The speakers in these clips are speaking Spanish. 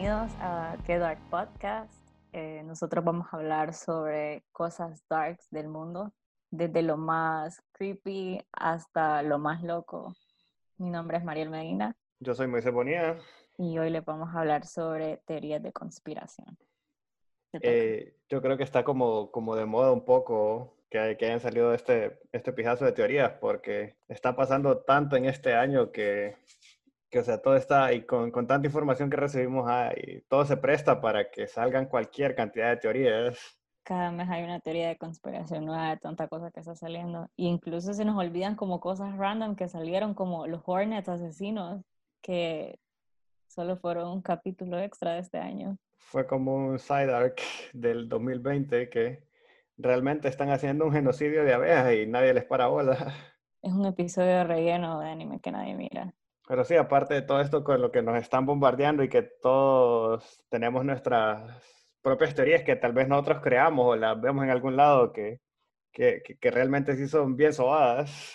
Bienvenidos a Qué Dark Podcast. Eh, nosotros vamos a hablar sobre cosas darks del mundo, desde lo más creepy hasta lo más loco. Mi nombre es Mariel Medina. Yo soy Moisés Bonilla. Y hoy le vamos a hablar sobre teorías de conspiración. Eh, yo creo que está como, como de moda un poco que, que hayan salido este, este pijazo de teorías, porque está pasando tanto en este año que, que o sea, todo está, y con, con tanta información que recibimos, ahí, todo se presta para que salgan cualquier cantidad de teorías. Cada mes hay una teoría de conspiración nueva de tanta cosa que está saliendo. E incluso se nos olvidan como cosas random que salieron, como los Hornets asesinos, que solo fueron un capítulo extra de este año. Fue como un side arc del 2020 que realmente están haciendo un genocidio de abejas y nadie les para bola. Es un episodio de relleno de anime que nadie mira. Pero sí, aparte de todo esto con lo que nos están bombardeando y que todos tenemos nuestras propias teorías que tal vez nosotros creamos o las vemos en algún lado que, que, que realmente sí son bien sobadas.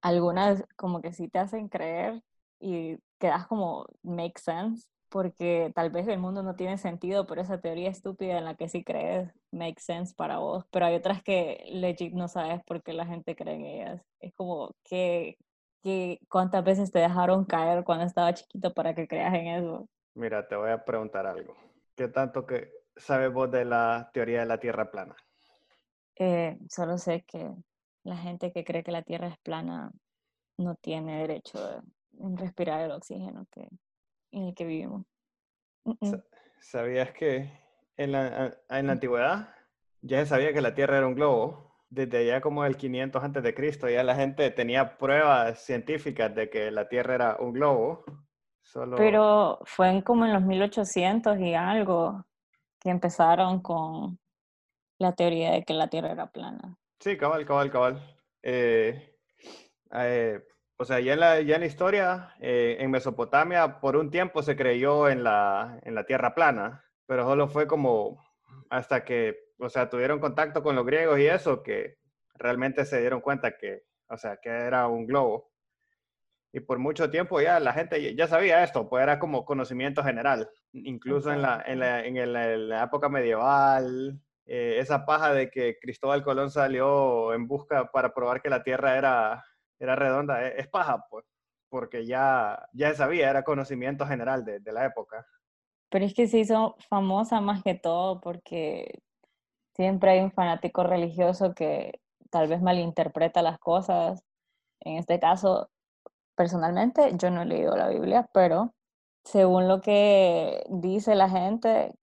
Algunas como que sí te hacen creer y quedas como make sense porque tal vez el mundo no tiene sentido, pero esa teoría estúpida en la que sí crees make sense para vos, pero hay otras que legit no sabes por qué la gente cree en ellas. Es como que, que cuántas veces te dejaron caer cuando estaba chiquito para que creas en eso. Mira, te voy a preguntar algo. ¿Qué tanto que sabes vos de la teoría de la Tierra plana? Eh, solo sé que la gente que cree que la Tierra es plana no tiene derecho de respirar el oxígeno que, en el que vivimos. ¿Sabías que en la, en la antigüedad ya se sabía que la Tierra era un globo? Desde allá como el 500 antes de Cristo ya la gente tenía pruebas científicas de que la Tierra era un globo. Solo... Pero fue en como en los 1800 y algo que empezaron con la teoría de que la Tierra era plana. Sí, cabal, cabal, cabal. Eh, eh, o sea, ya en la, ya en la historia, eh, en Mesopotamia, por un tiempo se creyó en la, en la tierra plana, pero solo fue como hasta que, o sea, tuvieron contacto con los griegos y eso, que realmente se dieron cuenta que, o sea, que era un globo. Y por mucho tiempo ya la gente ya sabía esto, pues era como conocimiento general. Incluso en la, en la, en la época medieval, eh, esa paja de que Cristóbal Colón salió en busca para probar que la Tierra era, era redonda, e, es, paja, pues, porque ya, ya sabía, era conocimiento general de, de la época. Pero es que se hizo famosa más que todo porque siempre hay un fanático religioso que tal vez malinterpreta las cosas. En este caso, personalmente, yo no he leído la Biblia, pero según lo que dice la gente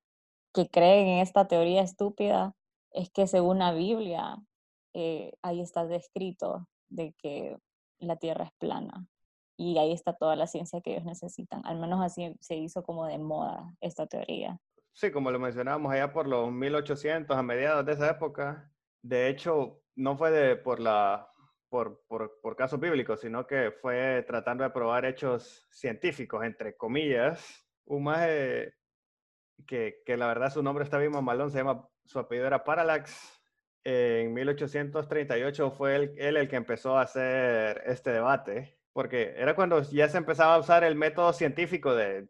que cree en esta teoría estúpida, es que según la Biblia, eh, ahí está descrito de que la Tierra es plana. Y ahí está toda la ciencia que ellos necesitan. Al menos así se hizo como de moda esta teoría. Sí, como lo mencionábamos allá por los 1800, a mediados de esa época. De hecho, no fue por, la, por, por, por casos bíblicos, sino que fue tratando de probar hechos científicos, entre comillas. Un más que, que la verdad su nombre está bien mamalón, se llama, su apellido era Parallax, en 1838 fue él, él, el que empezó a hacer este debate, porque era cuando ya se empezaba a usar el método científico de,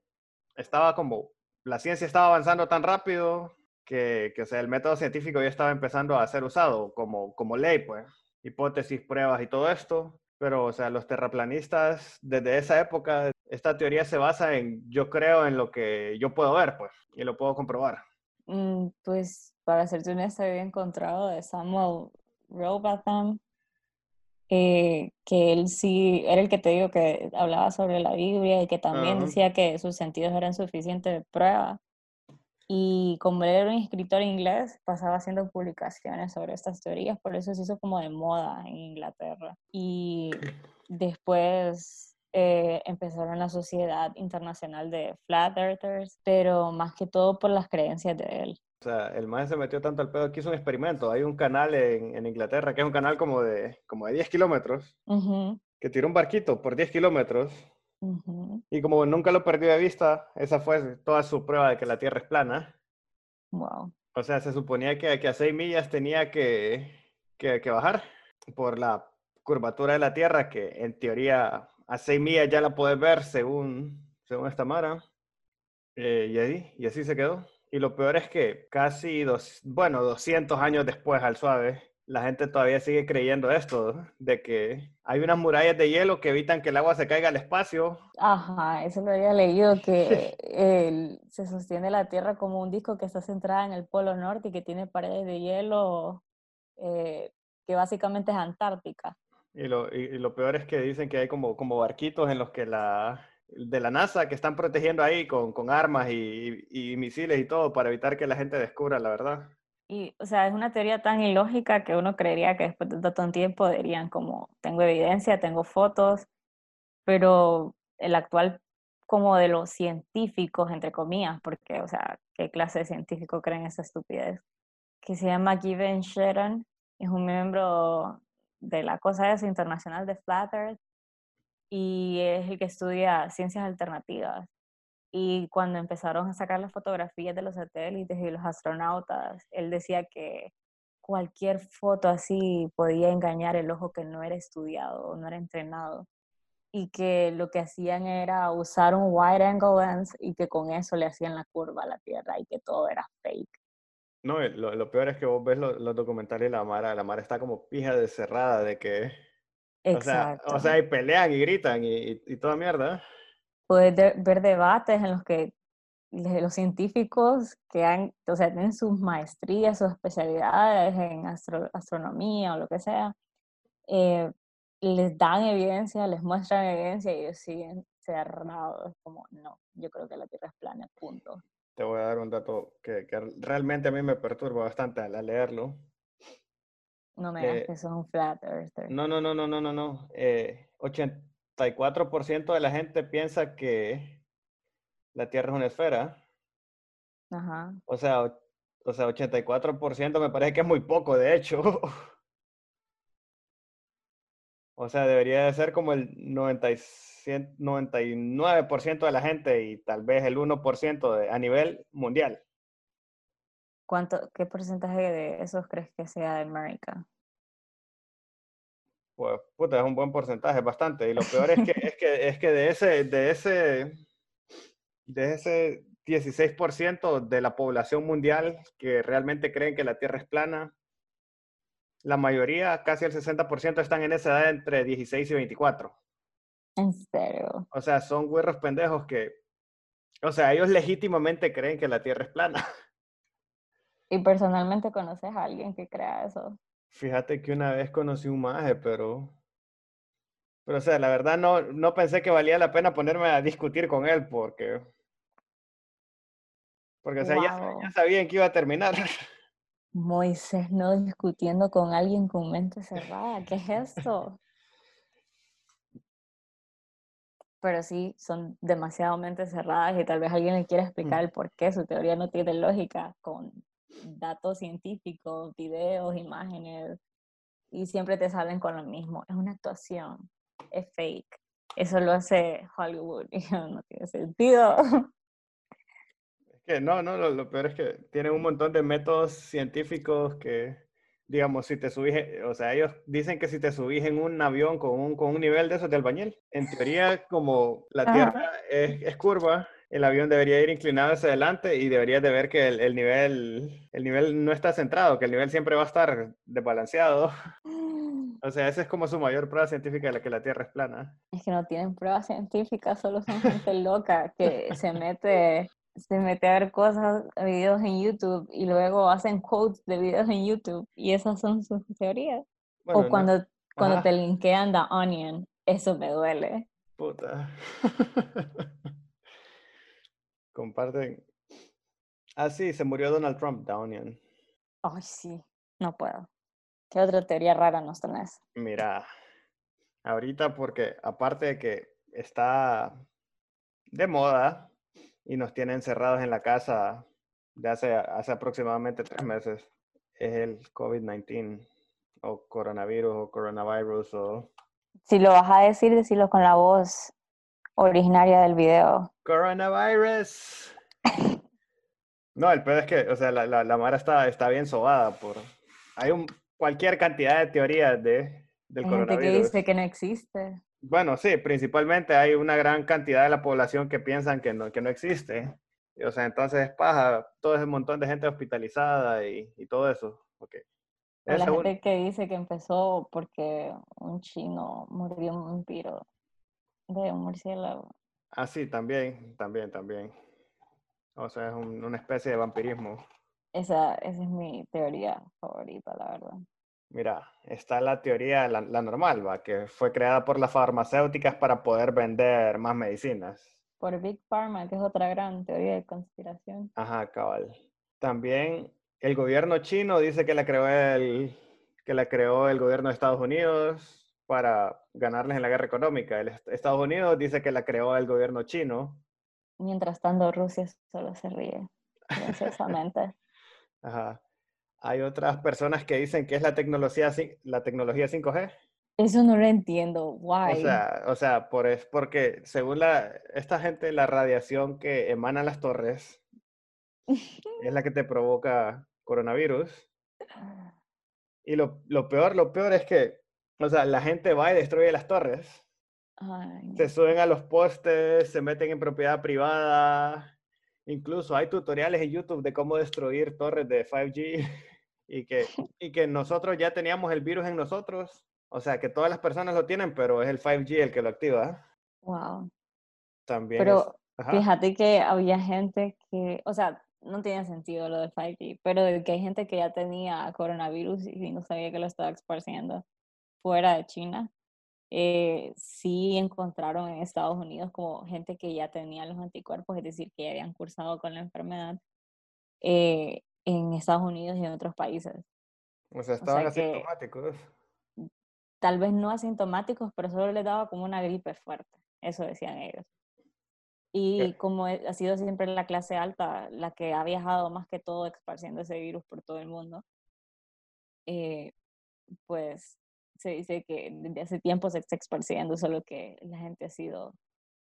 estaba como, la ciencia estaba avanzando tan rápido que, que o sea, el método científico ya estaba empezando a ser usado como, como ley, pues, hipótesis, pruebas y todo esto. Pero, o sea, los terraplanistas, desde esa época, esta teoría se basa en, yo creo en lo que yo puedo ver, pues, y lo puedo comprobar. Mm, pues para serte honesta, había encontrado de Samuel Robotham, eh, que él sí, era el que te digo que hablaba sobre la Biblia y que también uh -huh. decía que sus sentidos eran suficientes de prueba. Y como él era un escritor inglés, pasaba haciendo publicaciones sobre estas teorías, por eso se hizo como de moda en Inglaterra. Y después eh, empezaron la Sociedad Internacional de Flat Earthers, pero más que todo por las creencias de él. O sea, el maestro se metió tanto al pedo que hizo un experimento. Hay un canal en, en Inglaterra que es un canal como de, como de 10 kilómetros, uh -huh. que tiró un barquito por 10 kilómetros. Uh -huh. Y como nunca lo perdió de vista, esa fue toda su prueba de que la Tierra es plana. Wow. O sea, se suponía que, que a 6 millas tenía que, que, que, bajar por la curvatura de la Tierra, que en teoría a 6 millas ya la puedes ver según, según esta Mara. Eh, y, ahí, y así se quedó. Y lo peor es que casi, dos, bueno, 200 años después al suave, la gente todavía sigue creyendo esto, de que hay unas murallas de hielo que evitan que el agua se caiga al espacio. Ajá, eso lo había leído, que se sostiene la Tierra como un disco que está centrada en el Polo Norte y que tiene paredes de hielo, eh, que básicamente es Antártica. Y lo, y, lo peor es que dicen que hay como, como barquitos en los que la, de la NASA que están protegiendo ahí con, con armas y, y, misiles y todo para evitar que la gente descubra la verdad. Y, o sea, es una teoría tan ilógica que uno creería que después de tanto tiempo dirían como, tengo evidencia, tengo fotos, pero el actual como de los científicos, entre comillas, porque, o sea, ¿qué clase de científico creen esa estupidez? Que se llama Given Sharon, es un miembro de la Cosa esa internacional de Flat Earth y es el que estudia ciencias alternativas. Y cuando empezaron a sacar las fotografías de los satélites y los astronautas, él decía que cualquier foto así podía engañar el ojo que no era estudiado o no era entrenado. Y que lo que hacían era usar un wide angle lens y que con eso le hacían la curva a la Tierra y que todo era fake. No, lo, lo peor es que vos ves los, documentales y la Mara, la Mara está como pija de cerrada de que... Exacto. O sea, o sea, y pelean y gritan y, y toda mierda puedes ver debates en los que los científicos que han, o sea, tienen sus maestrías, sus especialidades en astronomía o lo que sea, eh, les dan evidencia, les muestran evidencia y ellos siguen cerrados, como, no, yo creo que la Tierra es plana, punto. Te voy a dar un dato que, que realmente a mí me perturba bastante al leerlo. No me digas eh, que son un flat earther. No, no, no, no, no, no, no. Eh, 80, 84% de la gente piensa que la Tierra es una esfera. Ajá. O sea, o sea, 84% me parece que es muy poco, de hecho. o sea, debería de ser como el 99% de la gente y tal vez el 1% de, a nivel mundial. ¿Cuánto, ¿Qué porcentaje de esos crees que sea de América? pues puta, es un buen porcentaje, bastante. Y lo peor es que, es que, es que de ese, de ese, de ese 16% de la población mundial que realmente creen que la Tierra es plana, la mayoría, casi el 60%, están en esa edad entre 16 y 24. ¿En serio? O sea, son güerros pendejos que, o sea, ellos legítimamente creen que la Tierra es plana. ¿Y personalmente conoces a alguien que crea eso? Fíjate que una vez conocí un maje, pero... Pero, o sea, la verdad no, no pensé que valía la pena ponerme a discutir con él porque... Porque, o sea, ya, ya sabían que iba a terminar. Moisés no discutiendo con alguien con mente cerrada. ¿Qué es esto? Pero sí, son demasiado mentes cerradas y tal vez alguien le quiera explicar mm. el por qué su teoría no tiene lógica con datos científicos, videos, imágenes, y siempre te salen con lo mismo. Es una actuación, es fake. Eso lo hace Hollywood y no tiene sentido. Es que no, no, lo, peor es que tienen un montón de métodos científicos que, digamos, si te subís, o sea, ellos dicen que si te subís en un avión con un, con un nivel de esos de albañil, en teoría, como la Tierra es, es curva, el avión debería ir inclinado hacia adelante y deberías de ver que el, nivel, el nivel no está centrado, que el nivel siempre va a estar desbalanceado. O sea, esa es como su mayor prueba científica de la que la Tierra es plana. Es que no tienen pruebas científicas, solo son gente loca que se mete, se mete a ver cosas, videos en YouTube y luego hacen quotes de videos en YouTube y esas son sus teorías. o cuando, cuando te linkean The Onion, eso me duele. Puta. Comparten. Ah, sí, se murió Donald Trump, Downian. Ay, sí, no puedo. ¿Qué otra teoría rara nos tenés? Mira, ahorita porque aparte de que está de moda y nos tiene encerrados en la casa de hace, hace aproximadamente tres meses, es el COVID-19 o coronavirus o coronavirus o... Si lo vas a decir, decirlo con la voz originaria del video. Coronavirus. No, el peor es que, o sea, la, la, la Mara está, está bien sobada por... Hay un, cualquier cantidad de teorías de, del hay coronavirus. Gente que dice que no existe. Bueno, sí, principalmente hay una gran cantidad de la población que piensan que no, que no existe. Y, o sea, entonces paja, todo ese montón de gente hospitalizada y, y todo eso. Okay. O la gente que dice que empezó porque un chino murió un vampiro de un murciélago. Ah, sí, también, también, también. O sea, es una especie de vampirismo. Esa, esa es mi teoría favorita, la verdad. Mira, está la teoría, la, la, normal, ¿va? que fue creada por las farmacéuticas para poder vender más medicinas. Por Big Pharma, que es otra gran teoría de conspiración. Ajá, cabal. También el gobierno chino dice que la creó el, que la creó el gobierno de Estados Unidos para ganarles en la guerra económica. El Estados Unidos dice que la creó el gobierno chino. Mientras tanto, Rusia solo se ríe silenciosamente. Ajá. Hay otras personas que dicen que es la tecnología, la tecnología 5G. Eso no lo entiendo. Why? O sea, o sea por, es porque según la, esta gente, la radiación que emana las torres es la que te provoca coronavirus. Y lo, lo, peor, lo peor es que, o sea, la gente va y destruye las torres. Se suben a los postes, se meten en propiedad privada. Incluso hay tutoriales en YouTube de cómo destruir torres de 5G y que, y que nosotros ya teníamos el virus en nosotros. O sea, que todas las personas lo tienen, pero es el 5G el que lo activa. Wow. También. Pero fíjate que había gente que, o sea, no tiene sentido lo de 5G, pero que hay gente que ya tenía coronavirus y no sabía que lo estaba esparciendo fuera de China. Eh, sí encontraron en Estados Unidos como gente que ya tenía los anticuerpos, es decir, que ya habían cursado con la enfermedad eh, en Estados Unidos y en otros países. O sea, estaban asintomáticos. Tal vez no asintomáticos, pero solo les daba como una gripe fuerte, eso decían ellos. Y como ha sido siempre la clase alta la que ha viajado más que todo esparciendo ese virus por todo el mundo, eh, pues se dice que desde hace tiempo se está esparciendo, solo que la gente ha sido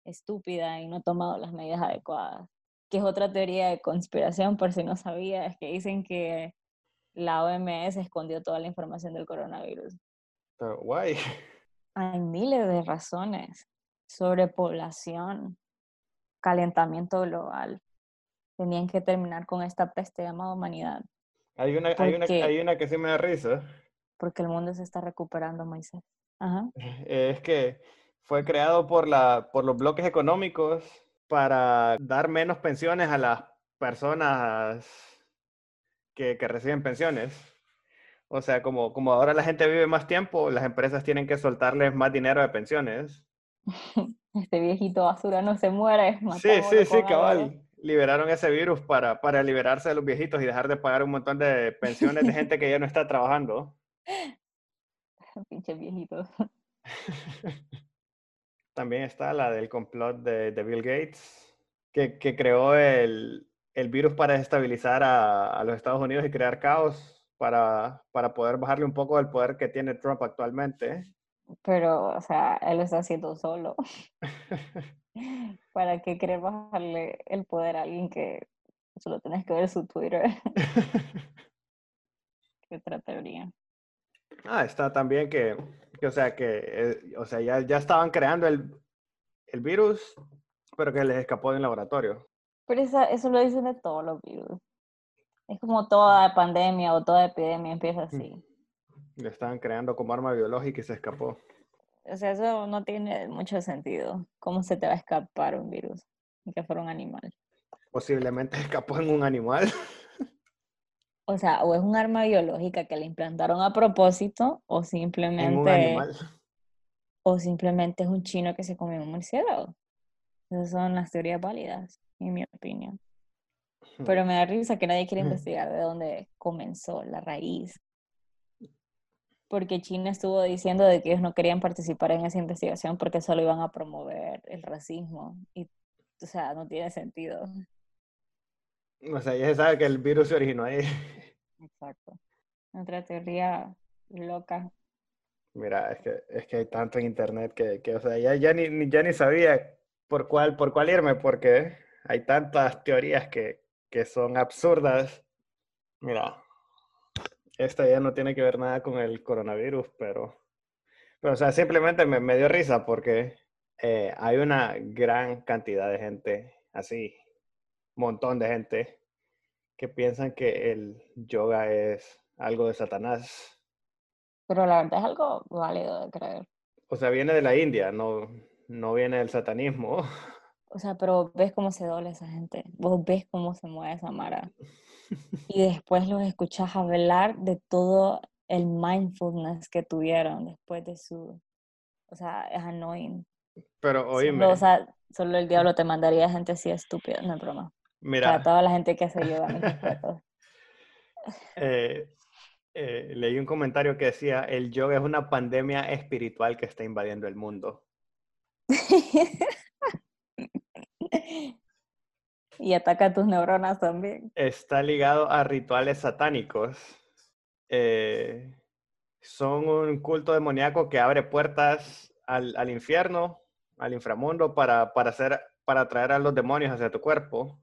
estúpida y no ha tomado las medidas adecuadas. Que es otra teoría de conspiración, por si no sabía, es que dicen que la OMS escondió toda la información del coronavirus. guay. Hay miles de razones. Sobrepoblación, calentamiento global. Tenían que terminar con esta peste llamada humanidad. Hay una, hay una, hay una que sí me da risa porque el mundo se está recuperando, Moisés. Ajá. Es que fue creado por, la, por los bloques económicos para dar menos pensiones a las personas que, que reciben pensiones. O sea, como, como ahora la gente vive más tiempo, las empresas tienen que soltarles más dinero de pensiones. Este viejito basura no se muere. Sí, sí, sí, cabal. Liberaron ese virus para, para liberarse de los viejitos y dejar de pagar un montón de pensiones de gente que ya no está trabajando. Pinche viejito. También está la del complot de, Bill Gates, que, que creó el, el, virus para desestabilizar a, a, los Estados Unidos y crear caos para, para poder bajarle un poco del poder que tiene Trump actualmente. Pero, o sea, él lo está haciendo solo. ¿Para qué querer bajarle el poder a alguien que solo tenés que ver su Twitter? ¿Qué otra teoría? Ah, está también que, que o sea, que, eh, o sea, ya, ya estaban creando el, el virus, pero que les escapó del laboratorio. Pero eso, eso lo dicen de todos los virus. Es como toda pandemia o toda epidemia empieza así. Le estaban creando como arma biológica y se escapó. O sea, eso no tiene mucho sentido. ¿Cómo se te va a escapar un virus? que fuera un animal. Posiblemente escapó en un animal. O sea, o es un arma biológica que le implantaron a propósito, o simplemente. O simplemente es un chino que se comió un murciélago. Esas son las teorías válidas, en mi opinión. Pero me da risa que nadie quiere investigar de dónde comenzó la raíz. Porque China estuvo diciendo de que ellos no querían participar en esa investigación porque solo iban a promover el racismo. Y, o sea, no tiene sentido. O sea, ya se sabe que el virus se originó ahí. Exacto. Otra teoría loca. Mira, es que, es que hay tanto en internet que, que o sea, ya, ya, ni, ya ni sabía por cuál, por cuál irme, porque hay tantas teorías que, que son absurdas. Mira, esta ya no tiene que ver nada con el coronavirus, pero, pero o sea, simplemente me, me dio risa porque eh, hay una gran cantidad de gente así montón de gente que piensan que el yoga es algo de Satanás. Pero la verdad es algo válido de creer. O sea, viene de la India, no, no viene del satanismo. O sea, pero ves cómo se dobla esa gente. Vos ves cómo se mueve esa mara. Y después los escuchas hablar de todo el mindfulness que tuvieron después de su... O sea, es annoying. Pero oíme. Solo, o sea, solo el diablo te mandaría gente así estúpida, no es broma. Mira. Para toda la gente que se lleva. Eh, eh, leí un comentario que decía, el yoga es una pandemia espiritual que está invadiendo el mundo. y ataca tus neuronas también. Está ligado a rituales satánicos. Eh, son un culto demoníaco que abre puertas al, al infierno, al inframundo, para, para, hacer, para atraer a los demonios hacia tu cuerpo.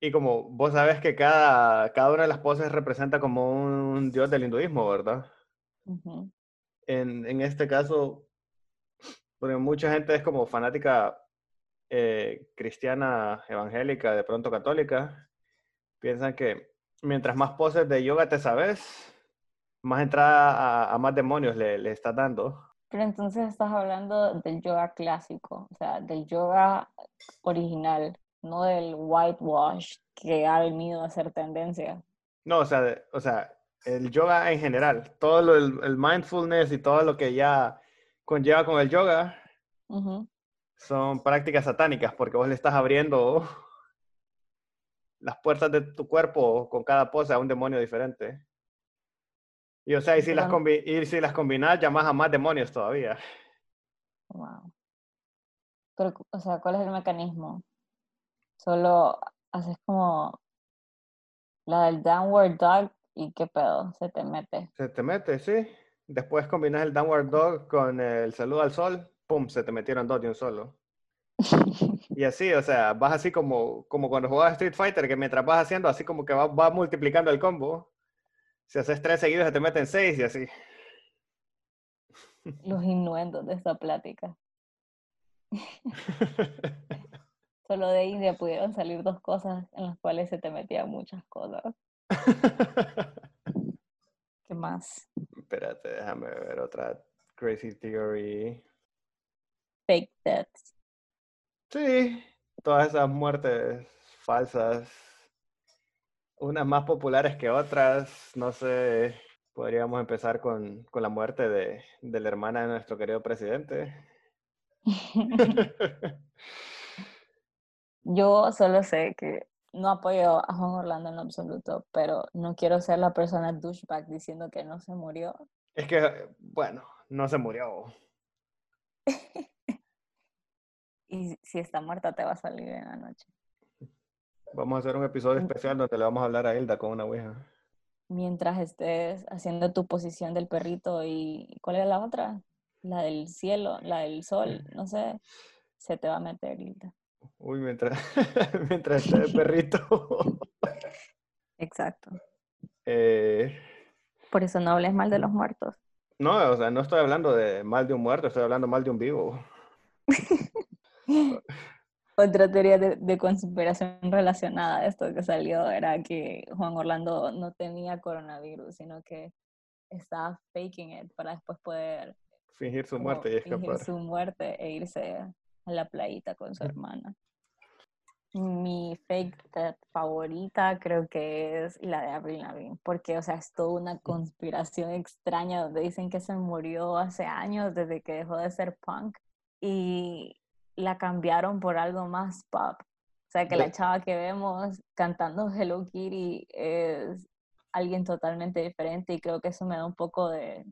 Y como vos sabes que cada, cada una de las poses representa como un dios del hinduismo, ¿verdad? En, en este caso, porque mucha gente es como fanática eh, cristiana, evangélica, de pronto católica, piensan que mientras más poses de yoga te sabes, más entrada a, a más demonios le, le estás dando. Pero entonces estás hablando del yoga clásico, o sea, del yoga original, no del whitewash que ha venido a ser tendencia. No, o sea, o sea, el yoga en general, todo lo, el, el mindfulness y todo lo que ya conlleva con el yoga son prácticas satánicas porque vos le estás abriendo las puertas de tu cuerpo con cada pose a un demonio diferente. Y o sea, y si las, combi- y si las combinas, llamas a más demonios todavía. Wow. Pero, o sea, ¿cuál es el mecanismo? Solo haces como la del downward dog y qué pedo, se te mete. Se te mete, sí. Después combinas el downward dog con el saludo al sol, pum, se te metieron dos de un solo. Y así, o sea, vas así como, como cuando jugabas Street Fighter, que mientras vas haciendo, así como que va, va multiplicando el combo. Si haces tres seguidos, se te meten seis y así. Los innuendos de esta plática. Solo de India pudieron salir dos cosas en las cuales se te metían muchas cosas. ¿Qué más? Espérate, déjame ver otra crazy theory. Fake deaths. Sí, todas esas muertes falsas, unas más populares que otras, no sé, podríamos empezar con, con la muerte de, de la hermana de nuestro querido presidente. Yo solo sé que no apoyo a Juan Orlando en absoluto, pero no quiero ser la persona douchebag diciendo que no se murió. Es que, bueno, no se murió. Y si está muerta te va a salir en la noche. Vamos a hacer un episodio especial donde le vamos a hablar a Hilda con una ouija. Mientras estés haciendo tu posición del perrito y ¿cuál es la otra? La del cielo, la del sol, no sé, se te va a meter Hilda. Uy, mientras, mientras esté el perrito. Exacto. Eh, Por eso no hables mal de los muertos. no, o sea, no estoy hablando de mal de un muerto, estoy hablando mal de un vivo. Otra teoría de, de conspiración relacionada a esto que salió era que Juan Orlando no tenía coronavirus, sino que estaba faking it para después poder Fingir su muerte y fingir escapar. su muerte e irse a la playita con su hermana. Mi fake death favorita creo que es la de Avril Lavigne, porque, o sea, es toda una conspiración extraña donde dicen que se murió hace años desde que dejó de ser punk y la cambiaron por algo más pop. O sea, que la chava que vemos cantando Hello Kitty es alguien totalmente diferente y creo que eso me da un poco de,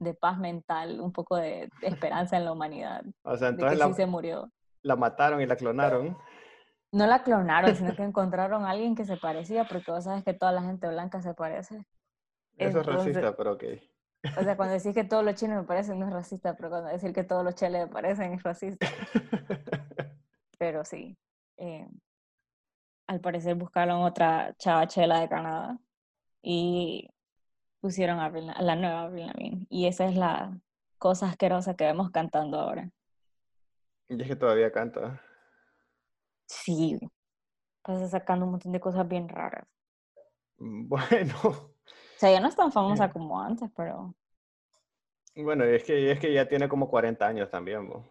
de paz mental, un poco de, esperanza en la humanidad, O sea, de que entonces la, sí se murió. la mataron y la clonaron. No la clonaron, sino que encontraron a alguien que se parecía, porque vos sabes que toda la gente blanca se parece. Eso es racista, pero ok. O sea, cuando decís que todos los chinos me parecen no es racista, pero cuando decir que todos los cheles me parecen es racista. Pero sí. eh, al parecer buscaron otra chava chela de Canadá y pusieron a, Avril- a la nueva Avril Lavigne. Y esa es la cosa asquerosa que vemos cantando ahora. Y es que todavía canta. Sí. pasa sacando un montón de cosas bien raras. Mm, Bueno, O sea, ya no es tan famosa Eh. como antes, pero, bueno, y es que, es que ya tiene como 40 años también, bo.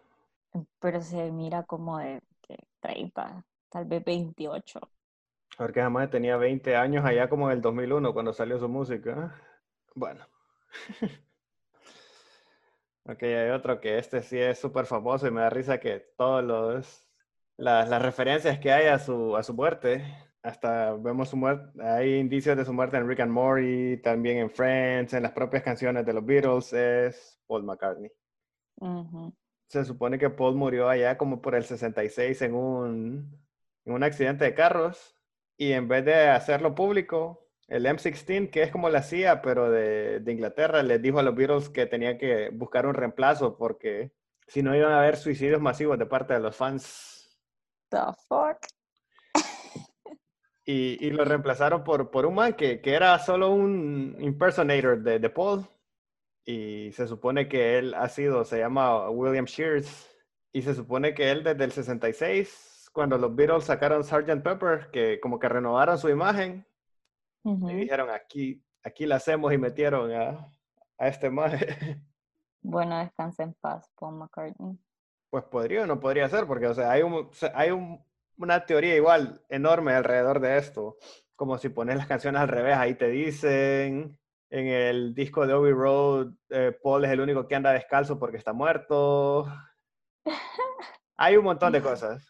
pero se mira como de que 30, tal vez 28. Porque jamás tenía 20 años allá como en el 2001 cuando salió su música. Bueno. Ok, hay otro que este sí es súper famoso y me da risa que todos los las, las referencias que hay a su, a su muerte, hasta vemos su muerte, hay indicios de su muerte en Rick and Morty, también en Friends, en las propias canciones de los Beatles, es Paul McCartney. Se supone que Paul murió allá como por el 66 en un, en un accidente de carros y en vez de hacerlo público, el M16, que es como la CIA, pero de, de Inglaterra, les dijo a los Beatles que tenían que buscar un reemplazo porque si no iban a haber suicidios masivos de parte de los fans. The fuck? Y, y lo reemplazaron por, por un man que, que era solo un impersonator de, de Paul. Y se supone que él ha sido, se llama William Shears. Y se supone que él desde el 66, cuando los Beatles sacaron Sgt. Pepper, que como que renovaron su imagen, Ujú. y dijeron aquí, aquí la hacemos y metieron a, a este man. Bueno, descansa en paz, Paul McCartney. Pues podría o no podría ser, porque o sea, hay, un, hay un- una teoría igual enorme alrededor de esto. Como si pones las canciones al revés, ahí te dicen. En el disco de Obi Road, eh, Paul es el único que anda descalzo porque está muerto. Hay un montón de cosas.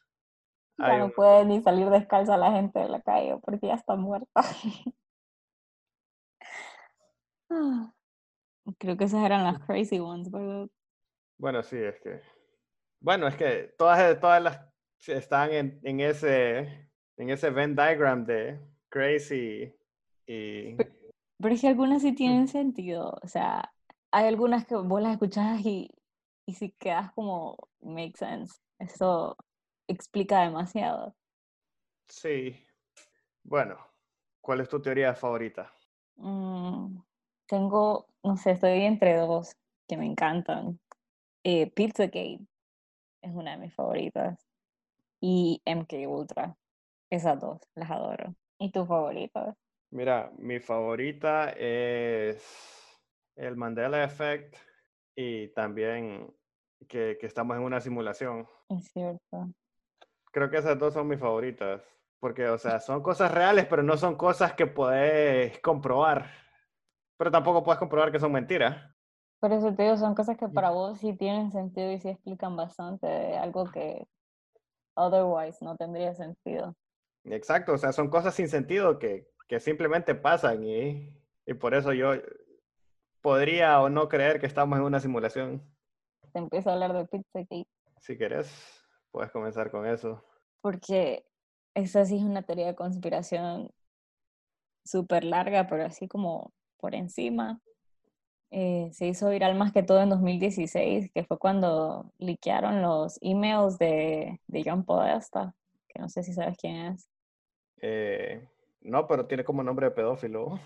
Ya Hay no puede ni salir descalza la gente de la calle porque ya está muerta. Creo que esas eran las crazy ones, ¿verdad? Bueno, sí, es que. Bueno, es que todas, todas las están en, en ese en ese Venn diagram de Crazy y. Pero es que algunas sí tienen sentido. O sea, hay algunas que vos las escuchás y, y si quedas como, make sense. Eso explica demasiado. Sí. Bueno, ¿cuál es tu teoría favorita? Mm, tengo, no sé, estoy entre dos que me encantan. Eh, Pizzagate es una de mis favoritas. Y MK Ultra. Esas dos, las adoro. ¿Y tu favorita? Mira, mi favorita es el Mandela Effect y también que, que estamos en una simulación. Es cierto. Creo que esas dos son mis favoritas. Porque, o sea, son cosas reales, pero no son cosas que puedes comprobar. Pero tampoco puedes comprobar que son mentiras. Por eso te digo, son cosas que para vos sí tienen sentido y sí explican bastante de algo que otherwise no tendría sentido. Exacto, o sea, son cosas sin sentido que, que simplemente pasan y, y por eso yo podría o no creer que estamos en una simulación. Te empiezo a hablar de Pizzagate Si querés, puedes comenzar con eso. porque esa sí es una teoría de conspiración súper larga, pero así como por encima. Eh, se hizo viral más que todo en 2016, que fue cuando liquearon los emails de, de John Podesta, que no sé si sabes quién es. Eh, no, pero tiene como nombre de pedófilo.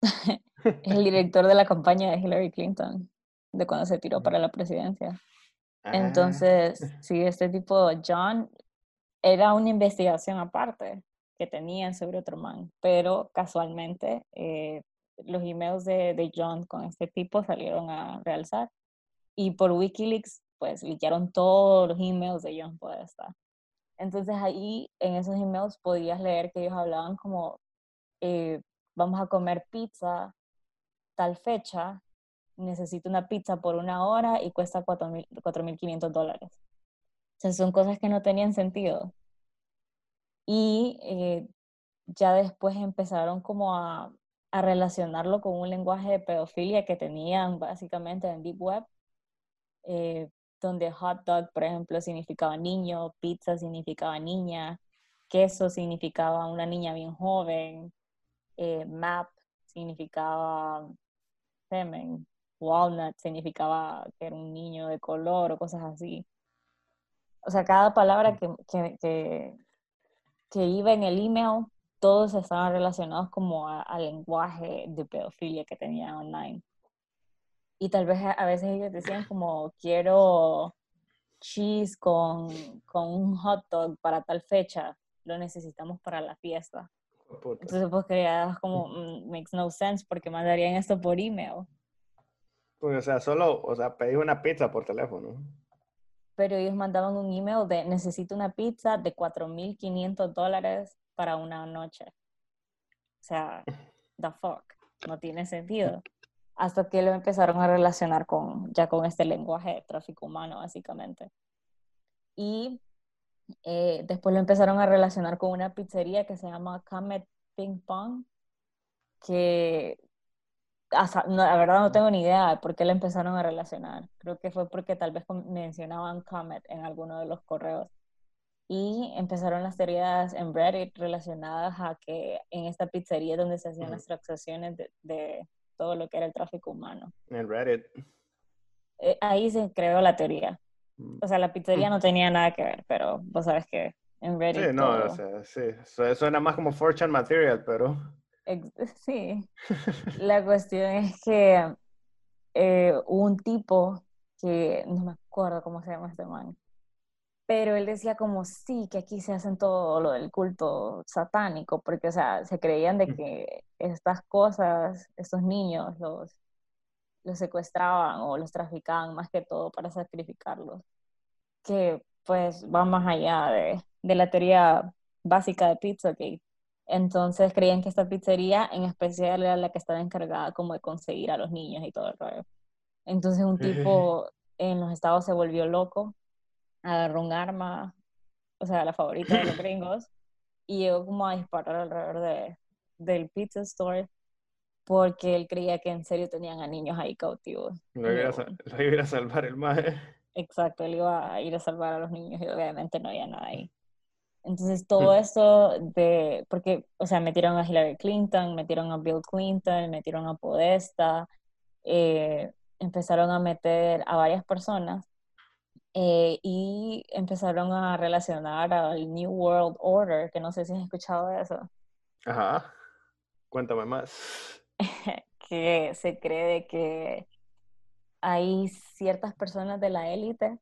Es el director de la campaña de Hillary Clinton, de cuando se tiró para la presidencia. Ah, Entonces, sí, este tipo, John, era una investigación aparte que tenían sobre otro man, pero casualmente eh, los emails de, de John con este tipo salieron a realzar y por Wikileaks, pues, liquearon todos los emails de John Podesta. Entonces ahí en esos emails podías leer que ellos hablaban como, eh, vamos a comer pizza tal fecha, necesito una pizza por una hora y cuesta 4.500 dólares. O son cosas que no tenían sentido. Y eh, ya después empezaron como a, a relacionarlo con un lenguaje de pedofilia que tenían básicamente en Deep Web, eh, donde hot dog, por ejemplo, significaba niño, pizza significaba niña, queso significaba una niña bien joven, eh, map significaba semen, walnut significaba que era un niño de color o cosas así. O sea, cada palabra que, que, que, que iba en el email, todos estaban relacionados como al lenguaje de pedofilia que tenían online. Y tal vez a veces ellos decían como, quiero cheese con, con un hot dog para tal fecha. lo necesitamos para la fiesta. Entonces, pues creadas como, mm, makes no sense porque mandarían esto por email. O sea, solo, o sea, pedí una pizza por teléfono. Pero ellos mandaban un email de necesito una pizza de 4.500 dólares para una noche. O sea, the fuck, no tiene sentido. Hasta que lo empezaron a relacionar con, ya con este lenguaje de tráfico humano, básicamente. Y eh, después lo empezaron a relacionar con una pizzería que se llama Comet Ping Pong, que no, la verdad no tengo ni idea de por qué lo empezaron a relacionar. Creo que fue porque tal vez mencionaban Comet en alguno de los correos. Y empezaron las teorías en Reddit relacionadas a que en esta pizzería donde se hacían Ujú. las transacciones de, de todo lo que era el tráfico humano. En Reddit. Eh, ahí se creó la teoría. Mm. O sea, la pizzería no tenía nada que ver, pero vos sabes que en Reddit Sí, no, o todo- sea, sí. Su- Suena más como fortune material, pero. Sí, la cuestión es que eh, un tipo que no me acuerdo cómo se llama este man, pero él decía como sí, que aquí se hacen todo lo del culto satánico, porque o sea, se creían de que estas cosas, estos niños los, los secuestraban o los traficaban más que todo para sacrificarlos, que pues va más allá de, de la teoría básica de Pizzagate. Entonces creían que esta pizzería en especial era la que estaba encargada como de conseguir a los niños y todo el rollo. Entonces un tipo en los estados se volvió loco, agarró un arma, o sea, la favorita de los gringos, y llegó como a disparar alrededor de, del pizza store porque él creía que en serio tenían a niños ahí cautivos. Lo iba a, iba a salvar el maje. Exacto, él iba a ir a salvar a los niños y obviamente no había nada ahí. Entonces todo esto de, porque, o sea, metieron a Hillary Clinton, metieron a Bill Clinton, metieron a Podesta, eh, empezaron a meter a varias personas eh, y empezaron a relacionar al New World Order, que no sé si has escuchado de eso, Ajá. Cuéntame más. que se cree de que hay ciertas personas de la élite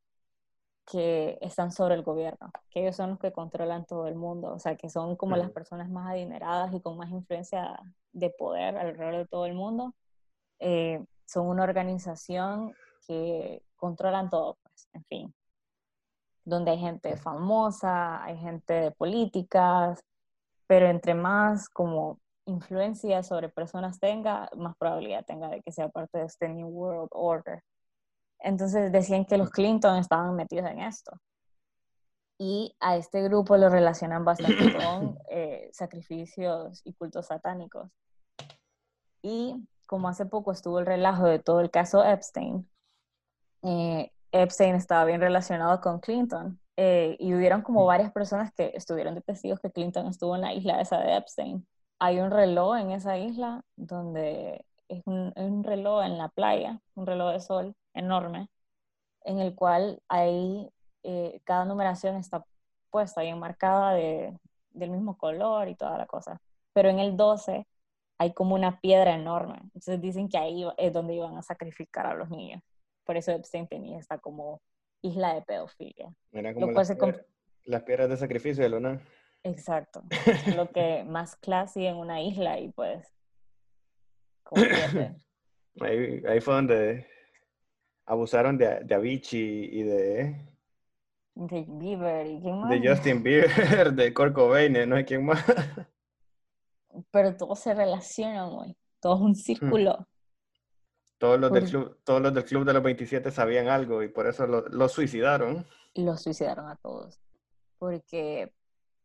que están sobre el gobierno, que ellos son los que controlan todo el mundo, o sea, que son como las personas más adineradas y con más influencia de poder alrededor de todo el mundo. Eh, son una organización que controlan todo, pues, en fin, donde hay gente famosa, hay gente de políticas, pero entre más como influencia sobre personas tenga, más probabilidad tenga de que sea parte de este New World Order. Entonces decían que los Clinton estaban metidos en esto. Y a este grupo lo relacionan bastante con eh, sacrificios y cultos satánicos. Y como hace poco estuvo el relajo de todo el caso Epstein, eh, Epstein estaba bien relacionado con Clinton. eh, y hubieron como varias personas que estuvieron de testigos que Clinton estuvo en la isla esa de Epstein. Hay un reloj en esa isla donde es un, es un reloj en la playa, un reloj de sol enorme, en el cual hay, eh, cada numeración está puesta y enmarcada de, del mismo color y toda la cosa. Pero en el 12 hay como una piedra enorme. Entonces dicen que ahí es donde iban a sacrificar a los niños. Por eso Epstein tenía esta como isla de pedofilia. Era como las, las piedras de sacrificio de Luna. Exacto. Lo que más classy en una isla y pues... Ahí, ahí fue donde abusaron de, de Avicii y de, de Bieber y quién más. de Justin Bieber, de y no hay quién más. Pero todos se relacionan, güey. Todo es un círculo. Todos los, del club, todos los del club de los 27 sabían algo y por eso lo, lo suicidaron. Los suicidaron a todos. Porque,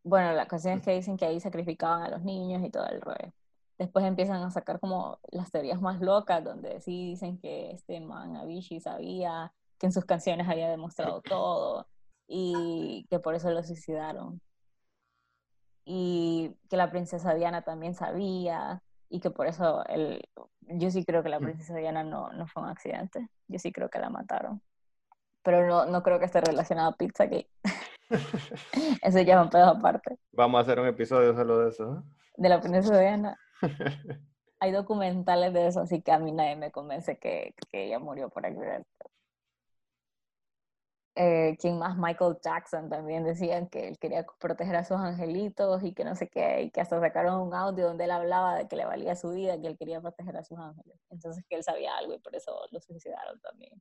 bueno, la cuestión es que dicen que ahí sacrificaban a los niños y todo el rollo. Después empiezan a sacar como las teorías más locas, donde sí dicen que este man Avicii sabía que en sus canciones había demostrado todo y que por eso lo suicidaron. Y que la princesa Diana también sabía y que por eso el, yo sí creo que la princesa Diana no, no fue un accidente. Yo sí creo que la mataron. Pero no, no creo que esté relacionado a Pizzagate. Eso ya es un pedo aparte. Vamos a hacer un episodio solo de eso. De la princesa Diana. Hay documentales de eso, así que a mí nadie me convence que, que ella murió por accidente. eh, ¿quién más? Michael Jackson también decían que él quería proteger a sus angelitos y que no sé qué, y que hasta sacaron un audio donde él hablaba de que le valía su vida, que él quería proteger a sus ángeles. Entonces que él sabía algo y por eso lo suicidaron también.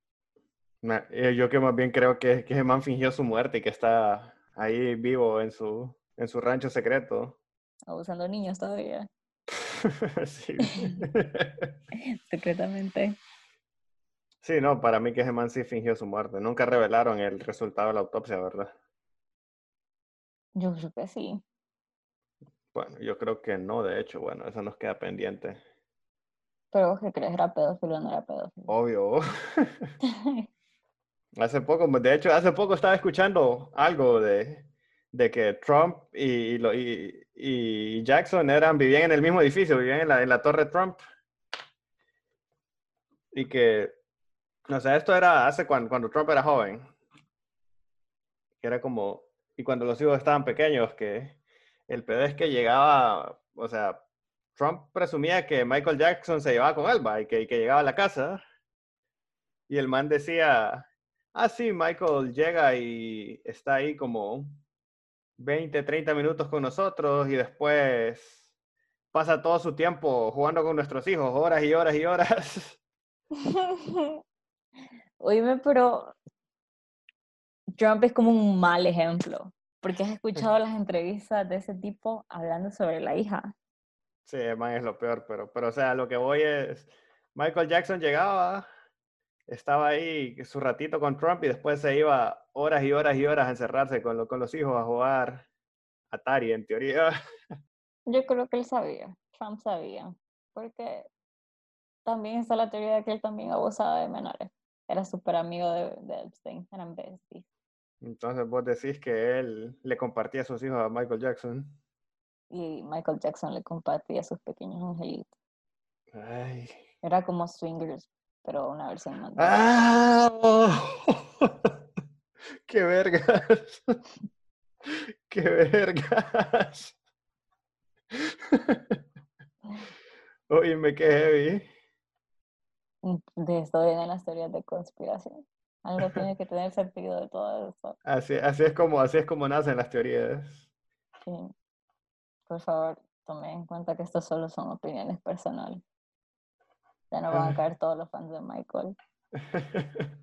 Eh, yo que más bien creo que, que man fingió su muerte y que está ahí vivo en su, en su rancho secreto. Abusando niños todavía. sí. Secretamente. Sí, no, para mí que man sí fingió su muerte. Nunca revelaron el resultado de la autopsia, ¿verdad? Yo creo que sí. Bueno, yo creo que no, de hecho, bueno, eso nos queda pendiente. Pero vos que crees, ¿era pedófilo o no era pedófilo? Obvio. hace poco, de hecho, hace poco estaba escuchando algo de, de que Trump y, y, y, Jackson eran, vivían en el mismo edificio, vivían en la, en la torre Trump. Y que o sea, esto era hace cuando, cuando Trump era joven. Que era como, y cuando los hijos estaban pequeños, que el pedo es que llegaba, o sea, Trump presumía que Michael Jackson se llevaba con Alba y que, que llegaba a la casa. Y el man decía, ah, sí, Michael llega y está ahí como 20, 30 minutos con nosotros y después pasa todo su tiempo jugando con nuestros hijos, horas y horas y horas. Oíme, pero Trump es como un mal ejemplo, porque has escuchado las entrevistas de ese tipo hablando sobre la hija. Sí, man, es lo peor, pero, pero o sea, lo que voy es, Michael Jackson llegaba, estaba ahí su ratito con Trump y después se iba horas y horas y horas a encerrarse con, con los hijos a jugar Atari, en teoría. Yo creo que él sabía, Trump sabía, porque también está la teoría de que él también abusaba de menores era súper amigo de, de Epstein, eran besties. Entonces vos decís que él le compartía a sus hijos a Michael Jackson. Y Michael Jackson le compartía a sus pequeños angelitos. Ay. Era como Swingers, pero una versión más. ¡Ah! ¡Qué vergas! ¡Qué vergas! me qué heavy de esto vienen las teorías de conspiración. Algo tiene que tener sentido de todo eso. Así, así, es como, así es como nacen las teorías. Sí. Por favor, tome en cuenta que esto solo son opiniones personales. Ya no van a caer todos los fans de Michael.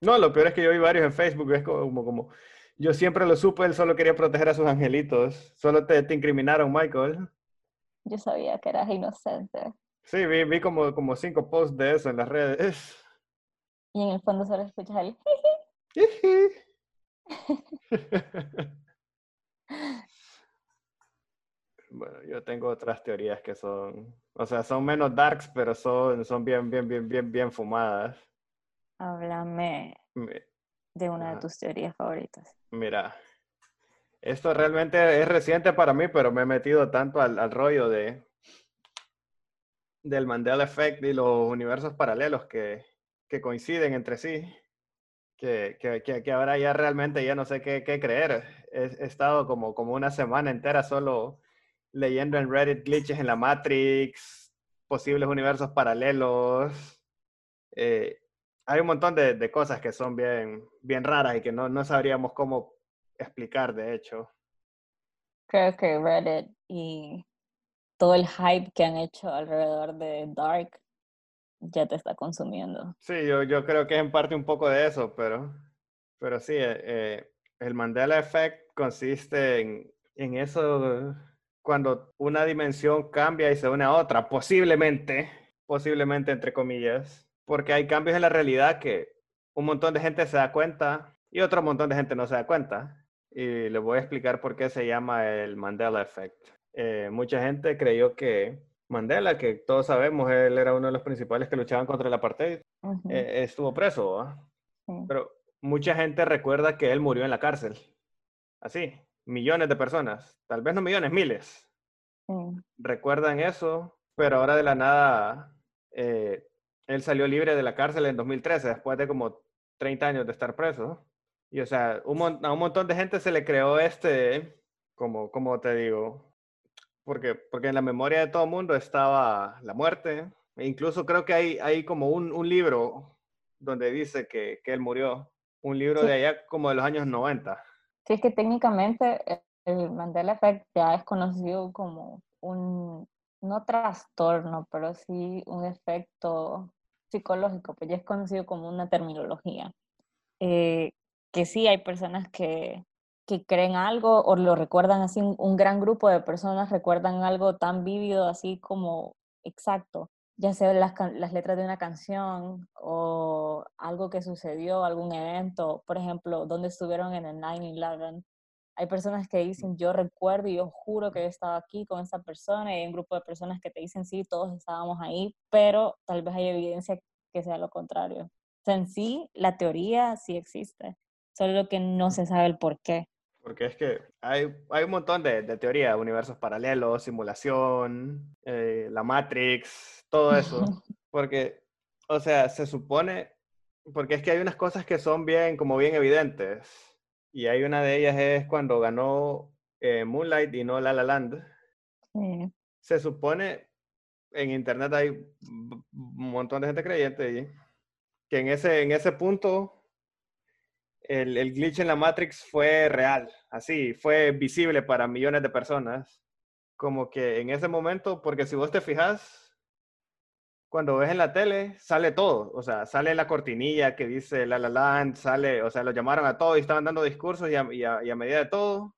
no, lo peor es que yo vi varios en Facebook, es como, como, yo siempre lo supe, él solo quería proteger a sus angelitos. Solo te, te incriminaron, Michael. Yo sabía que eras inocente. Sí, vi, vi como, como cinco posts de eso en las redes. Y en el fondo solo escuchas el Bueno, yo tengo otras teorías que son, o sea, son menos darks, pero son, son bien, bien, bien, bien, bien fumadas. Háblame de una de tus teorías favoritas. Mira, esto realmente es reciente para mí, pero me he metido tanto al, al rollo de, del Mandela Effect y los universos paralelos que, que coinciden entre sí, que, que, que, ahora ya realmente ya no sé qué, qué creer. He, estado como, como una semana entera solo leyendo en Reddit glitches en la Matrix, posibles universos paralelos. Eh, hay un montón de, de, cosas que son bien, bien raras y que no, no sabríamos cómo explicar, de hecho. Creo que Reddit y todo el hype que han hecho alrededor de Dark ya te está consumiendo. Sí, yo, yo creo que es en parte un poco de eso, pero, pero sí, eh, eh, el Mandela Effect consiste en, en eso cuando una dimensión cambia y se une a otra, posiblemente, posiblemente entre comillas, porque hay cambios en la realidad que un montón de gente se da cuenta y otro montón de gente no se da cuenta. Y les voy a explicar por qué se llama el Mandela Effect. Eh, mucha gente creyó que Mandela, que todos sabemos, él era uno de los principales que luchaban contra el apartheid, eh, estuvo preso. Pero mucha gente recuerda que él murió en la cárcel. Así, millones de personas, tal vez no millones, miles. Recuerdan eso, pero ahora de la nada, eh, él salió libre de la cárcel en 2013, después de como 30 años de estar preso. Y o sea, a un montón de gente se le creó este, como, como te digo, porque, porque en la memoria de todo el mundo estaba la muerte. E incluso creo que hay, hay como un, un libro donde dice que, que, él murió. un libro Sí. de allá como de los años 90. Sí, es que técnicamente eh, el Mandela Effect ya es conocido como un, no trastorno, pero sí un efecto psicológico, pues ya es conocido como una terminología. Eh, que sí hay personas que, que creen algo o lo recuerdan así, un, gran grupo de personas recuerdan algo tan vívido así como exacto, ya sea las, letras de una canción o algo que sucedió, algún evento, por ejemplo, donde estuvieron en el 9-11. Hay personas que dicen, yo recuerdo y yo juro que yo estaba aquí con esa persona, y hay un grupo de personas que te dicen, sí, todos estábamos ahí, pero tal vez hay evidencia que sea lo contrario. O sea, en sí, la teoría sí existe, solo que no se sabe el por qué. Porque es que hay, hay un montón de, de teorías, universos paralelos, simulación, eh, la Matrix, todo eso. Porque, o sea, se supone, porque es que hay unas cosas que son bien, como bien evidentes. Y hay una de ellas es cuando ganó eh, Moonlight y no La La Land. Sí. Se supone, en internet hay un montón de gente creyente y que en ese, en ese punto el, glitch en la Matrix fue real, así, fue visible para millones de personas. Como que en ese momento, porque si vos te fijas, cuando ves en la tele, sale todo. O sea, sale la cortinilla que dice La La Land, sale, o sea, lo llamaron a todos y estaban dando discursos y a, y medida de todo,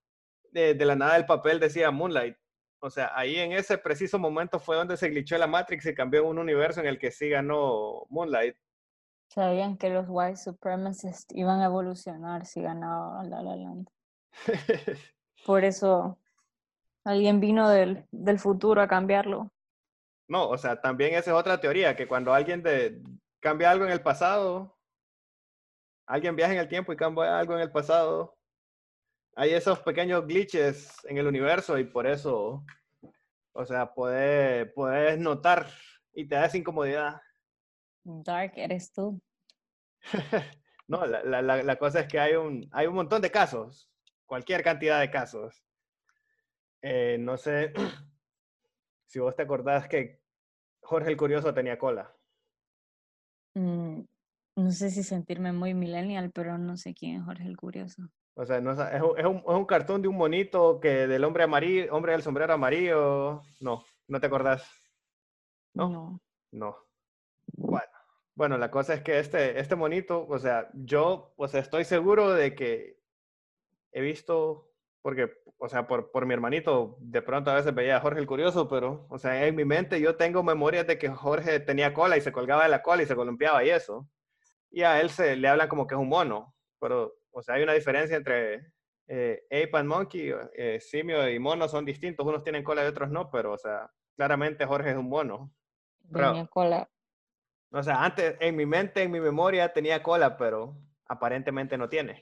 de, la nada el papel decía Moonlight. O sea, ahí en ese preciso momento fue donde se glitchó la Matrix y cambió un universo en el que sí ganó Moonlight. Sabían que los white supremacists iban a evolucionar si ganaba La La Land. Por eso alguien vino del, del futuro a cambiarlo. No, o sea, también esa es otra teoría, que cuando alguien de, cambia algo en el pasado, alguien viaja en el tiempo y cambia algo en el pasado, hay esos pequeños glitches en el universo y por eso, o sea, puedes, puedes notar y te da esa incomodidad. Dark eres tú. No, la, la, la, cosa es que hay un, hay un montón de casos, cualquier cantidad de casos. Eh, no sé si vos te acordás que Jorge el Curioso tenía cola. Mm, no sé si sentirme muy millennial, pero no sé quién es Jorge el Curioso. O sea, no, sa- es, un, es, un, es un cartón de un monito que del hombre amarillo, hombre del sombrero amarillo. No, no te acordás. ¿No? No. No. Bueno, bueno, la cosa es que este, este monito, o sea, yo, o sea, estoy seguro de que he visto, porque, o sea, por, por mi hermanito, de pronto a veces veía a Jorge el Curioso, pero, o sea, en mi mente yo tengo memorias de que Jorge tenía cola y se colgaba de la cola y se columpiaba y eso. Y a él se le hablan como que es un mono, pero, o sea, hay una diferencia entre eh, ape and monkey, eh, simio y mono son distintos, unos tienen cola y otros no, pero, o sea, claramente Jorge es un mono. Tenía cola. O sea, antes en mi mente, en mi memoria tenía cola, pero aparentemente no tiene.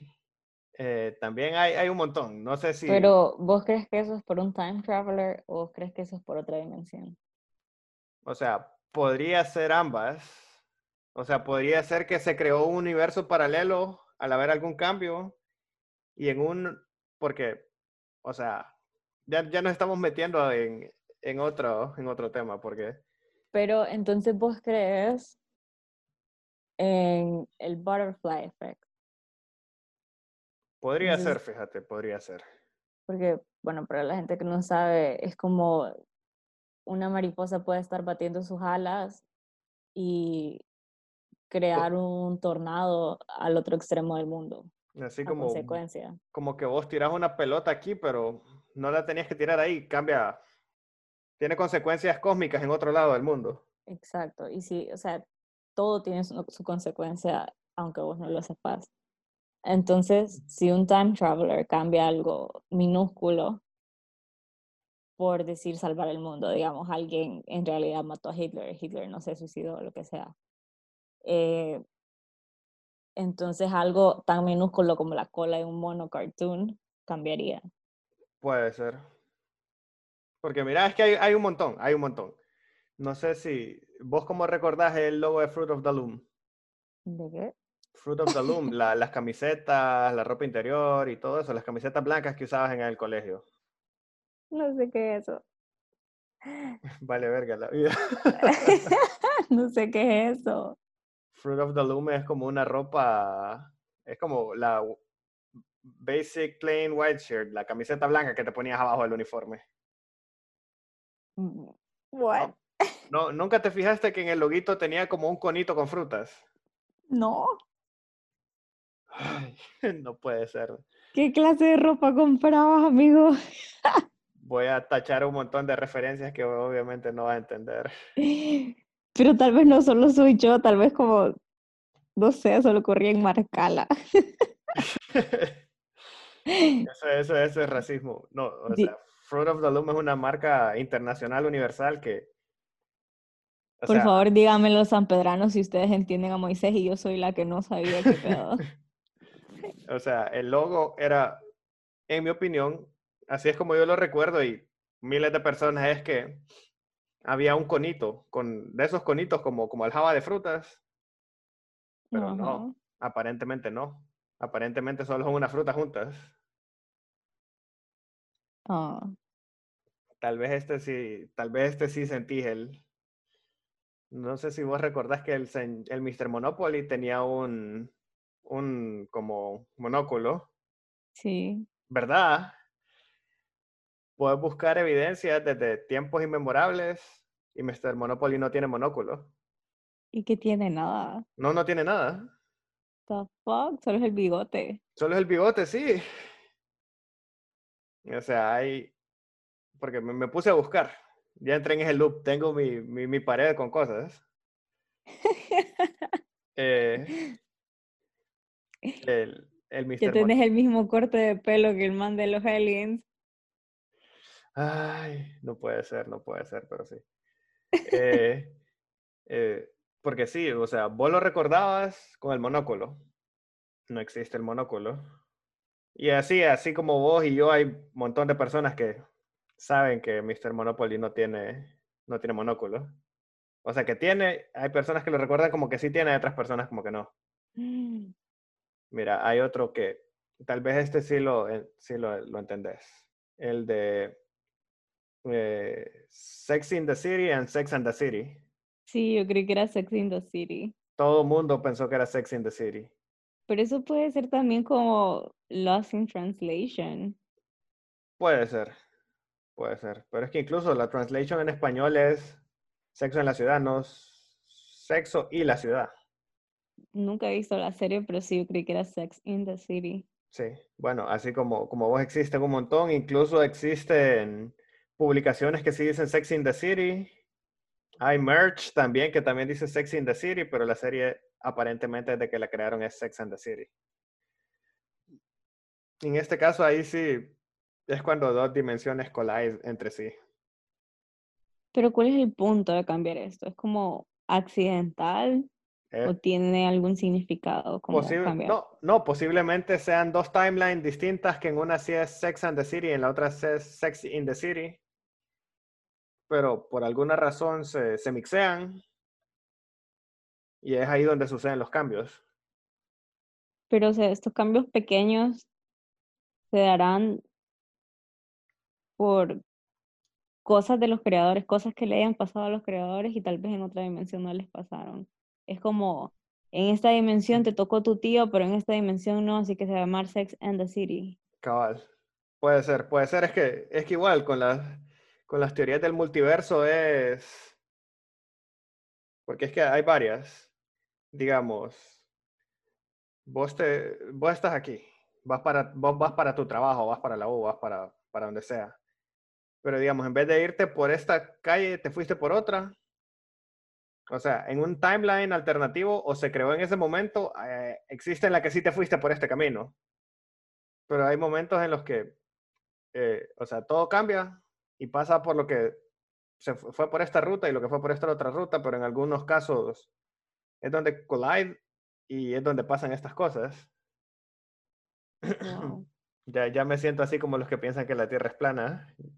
Eh, también hay, hay un montón. No sé si. Pero, ¿vos crees que eso es por un time traveler o vos crees que eso es por otra dimensión? O sea, podría ser ambas. O sea, podría ser que se creó un universo paralelo al haber algún cambio. Y en un. Porque, o sea, ya, ya nos estamos metiendo en, en, otro, en otro tema. Porque. Pero entonces vos crees en el butterfly effect. Podría Entonces- ser, fíjate, podría ser. Porque, bueno, para la gente que no sabe, es como una mariposa puede estar batiendo sus alas y crear un tornado al otro extremo del mundo, Así como. consecuencia. como que vos tirás una pelota aquí, pero no la tenías que tirar ahí, cambia, tiene consecuencias cósmicas en otro lado del mundo. Exacto. Y sí, o sea, todo tiene su, su consecuencia, aunque vos no lo sepas. Entonces, si un time traveler cambia algo minúsculo, por decir salvar el mundo, digamos, alguien en realidad mató a Hitler, Hitler no se suicidó, lo que sea. eh, entonces, algo tan minúsculo como la cola de un mono cartoon cambiaría. Puede ser. Porque mira, es que hay, hay un montón, hay un montón. No sé si vos cómo recordás el logo de Fruit of the Loom. ¿De qué? Fruit of the Loom, la- las camisetas, la ropa interior y todo eso, las camisetas blancas que usabas en el colegio. No sé qué es eso. Vale, verga la vida. no sé qué es eso. Fruit of the Loom es como una ropa Es como la basic plain white shirt, la camiseta blanca que te ponías abajo del uniforme. Mm, What? No, ¿Nunca te fijaste que en el loguito tenía como un conito con frutas? No. Ay, no puede ser. ¿Qué clase de ropa comprabas, amigo? Voy a tachar un montón de referencias que obviamente no vas a entender. Pero tal vez no solo soy yo, tal vez como, no sé, solo corría en Marcala. Eso, eso, eso es racismo. No, o sea, Fruit of the Loom es una marca internacional universal que... o Por sea, favor, díganme los sanpedranos si ustedes entienden a Moisés y yo soy la que no sabía qué pedo. O sea, el logo era, en mi opinión, así es como yo lo recuerdo y miles de personas, es que había un conito, con, de esos conitos como, como aljaba de frutas, pero Ajá. no, aparentemente no. Aparentemente solo son unas frutas juntas. Ah, Tal vez este sí, tal vez este sí sentí el... No sé si vos recordás que el, el Mr. Monopoly tenía un, un como monóculo, sí. ¿verdad? Puedes buscar evidencias desde tiempos inmemorables y Mr. Monopoly no tiene monóculo. ¿Y qué tiene nada? No, no tiene nada. The fuck, solo es el bigote. Solo es el bigote, sí. O sea, hay... Porque me, me puse a buscar. Ya entré en ese loop. Tengo mi, mi, mi pared con cosas. Eh, el, el Mr. Mon- tenés el mismo corte de pelo que el man de los aliens. Ay, no puede ser, no puede ser, pero sí. Eh, eh, porque sí, o sea, vos lo recordabas con el monóculo. No existe el monóculo. Y así, así como vos y yo, hay un montón de personas que saben que Mr. Monopoly no tiene, no tiene monóculo. O sea, que tiene, hay personas que lo recuerdan como que sí tiene, hay otras personas como que no. Mira, hay otro que tal vez este sí lo, eh, sí lo, lo entendés. El de eh, Sex in the City and Sex and the City. Sí, yo creí que era Sex in the City. Todo el mundo pensó que era Sex in the City. Pero eso puede ser también como Lost in Translation. Puede ser, puede ser. Pero es que incluso la translation en español es Sexo en la ciudad, no Sexo y la ciudad. Nunca he visto la serie, pero sí, yo creí que era Sex in the City. Sí, bueno, así como, como vos existen un montón, incluso existen publicaciones que sí dicen Sex in the City. Hay merch también que también dice Sex in the City, pero la serie aparentemente desde que la crearon es Sex and the City. En este caso ahí sí es cuando dos dimensiones collide entre sí. Pero ¿cuál es el punto de cambiar esto? ¿Es como accidental Eh, o tiene algún significado como no, no, posiblemente sean dos timelines distintas, que en una sí es Sex and the City y en la otra sí es Sex in the City. Pero por alguna razón se, se mixean y es ahí donde suceden los cambios. Pero o sea, estos cambios pequeños se darán por cosas de los creadores, cosas que le hayan pasado a los creadores y tal vez en otra dimensión no les pasaron. Es como, en esta dimensión te tocó tu tío, pero en esta dimensión no, así que se va a llamar Sex and the City. Cabal. Puede ser, puede ser. Es que, es que igual con las, con las teorías del multiverso es... Porque es que hay varias. Digamos, vos, te, vos estás aquí, vas para, vos vas para tu trabajo, vas para la U, vas para, para donde sea. Pero digamos, en vez de irte por esta calle, te fuiste por otra. O sea, en un timeline alternativo o se creó en ese momento, eh, existe en la que sí te fuiste por este camino. Pero hay momentos en los que, eh, o sea, todo cambia y pasa por lo que se fu- fue por esta ruta y lo que fue por esta otra ruta, pero en algunos casos es donde collide y es donde pasan estas cosas. Wow. Ya, ya me siento así como los que piensan que la Tierra es plana.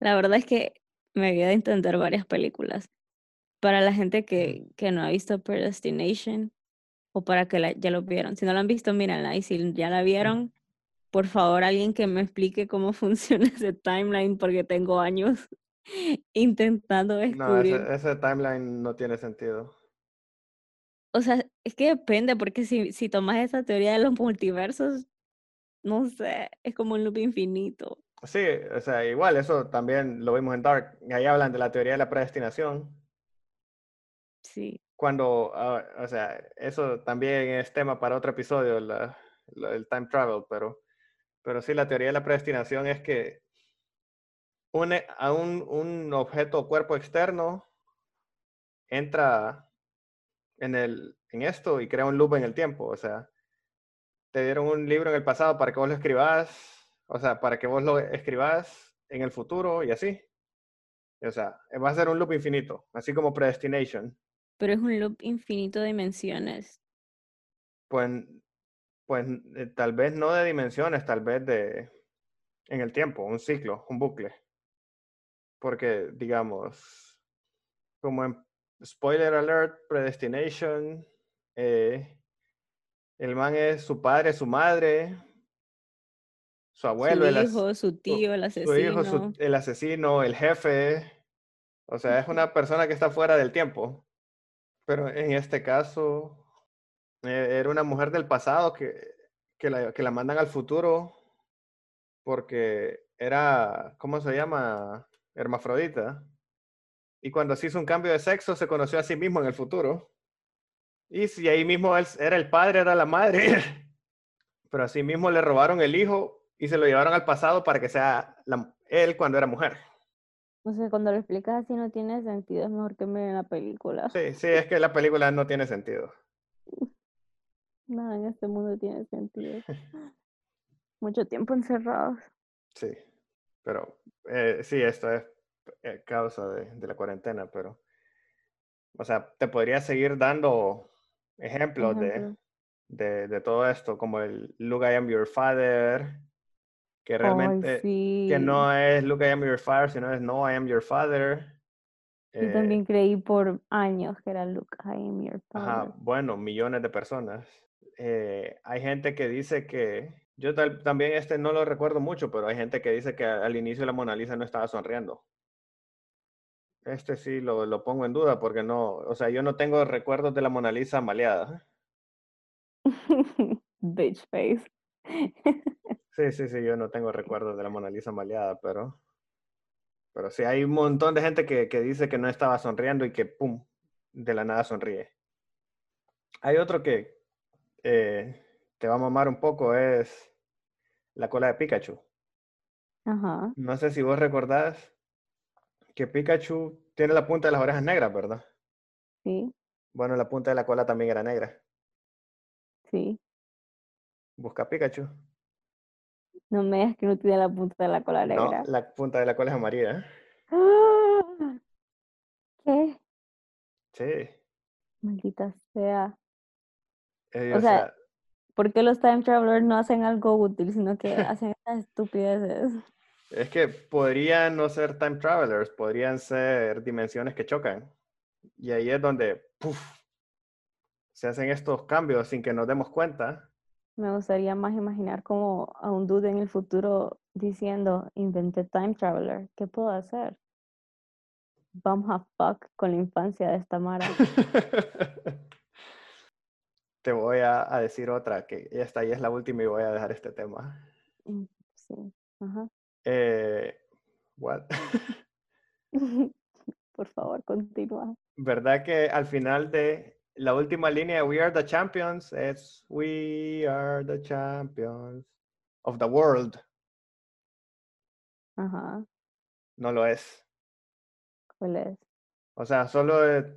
La verdad es que me había de intentar varias películas. Para la gente que, que no ha visto Predestination o para que la- ya lo vieron. Si no la han visto, mírenla. Y si ya la vieron, por favor, alguien que me explique cómo funciona ese timeline porque tengo años intentando No, descubrir. ese, ese timeline no tiene sentido. O sea, es que depende, porque si, si tomas esa teoría de los multiversos, no sé, es como un loop infinito. Sí, o sea, igual, eso también lo vimos en Dark. Ahí hablan de la teoría de la predestinación. Sí. Cuando, ah, o sea, eso también es tema para otro episodio, el time travel, pero, pero sí, la teoría de la predestinación es que une a un, un objeto o cuerpo externo entra en, el, en esto y crea un loop en el tiempo. O sea, te dieron un libro en el pasado para que vos lo escribas o sea, para que vos lo escribas en el futuro y así. O sea, va a ser un loop infinito, así como Predestination. Pero es un loop infinito de dimensiones. Pues, pues eh, tal vez no de dimensiones, tal vez de en el tiempo, un ciclo, un bucle. Porque, digamos, como en spoiler alert, Predestination, eh, el man es su padre, su madre, su abuelo, su hijo, su tío, el asesino. Su hijo, el asesino, el jefe. O sea, es una persona que está fuera del tiempo. Pero en este caso, eh, era una mujer del pasado que, que, la, que la mandan al futuro porque era, ¿cómo se llama? Hermafrodita. Y cuando se hizo un cambio de sexo, se conoció a sí mismo en el futuro. Y si ahí mismo él era el padre, era la madre. Pero así mismo le robaron el hijo y se lo llevaron al pasado para que sea él cuando era mujer. O sea, cuando lo explicas así no tiene sentido, es mejor que miren la película. Sí, sí, es que la película no tiene sentido. Nada en este mundo tiene sentido. Mucho tiempo encerrados. Sí, pero eh, sí, esto es eh, causa de, de, la cuarentena, pero, o sea, te podría seguir dando ejemplos de, de, de, todo esto, como el Look, I Am Your Father, que realmente que no es Look I am your father, sino es No I am your father. Yo eh también creí por años que era Look I am your father. Ajá, bueno, millones de personas. Eh, hay gente que dice que, yo también este no lo recuerdo mucho, pero hay gente que dice que al inicio la Mona Lisa no estaba sonriendo. Este sí lo, lo pongo en duda porque no, o sea, yo no tengo recuerdos de la Mona Lisa maleada. Bitch face. Sí, sí, sí, yo no tengo recuerdos de la Mona Lisa maleada, pero, pero sí hay un montón de gente que, que dice que no estaba sonriendo y que, ¡pum!, de la nada sonríe. Hay otro que eh, te va a mamar un poco, es la cola de Pikachu. Ajá. No sé si vos recordás que Pikachu tiene la punta de las orejas negras, ¿verdad? Sí. Bueno, la punta de la cola también era negra. Sí. Busca Pikachu. No me digas que no tiene la punta de la cola negra. No, la punta de la cola es amarilla. ¡Ah! ¿Qué? Sí. Maldita sea. Eh, o, sea, ¿por qué los time travelers no hacen algo útil, sino que hacen estas estupideces? Es que podrían no ser time travelers, podrían ser dimensiones que chocan. Y ahí es donde puff, se hacen estos cambios sin que nos demos cuenta me gustaría más imaginar como a un dude en el futuro diciendo, inventé time traveler, ¿qué puedo hacer? Vamos a fuck con la infancia de esta Mara. Te voy a, decir otra, que esta ya es la última y voy a dejar este tema. Mm, sí, ajá. Eh, what? Por favor, continúa. ¿Verdad que al final de la última línea de We Are the Champions es We are the champions of the world. Ajá. No lo es. ¿Cuál es? O sea, solo eh,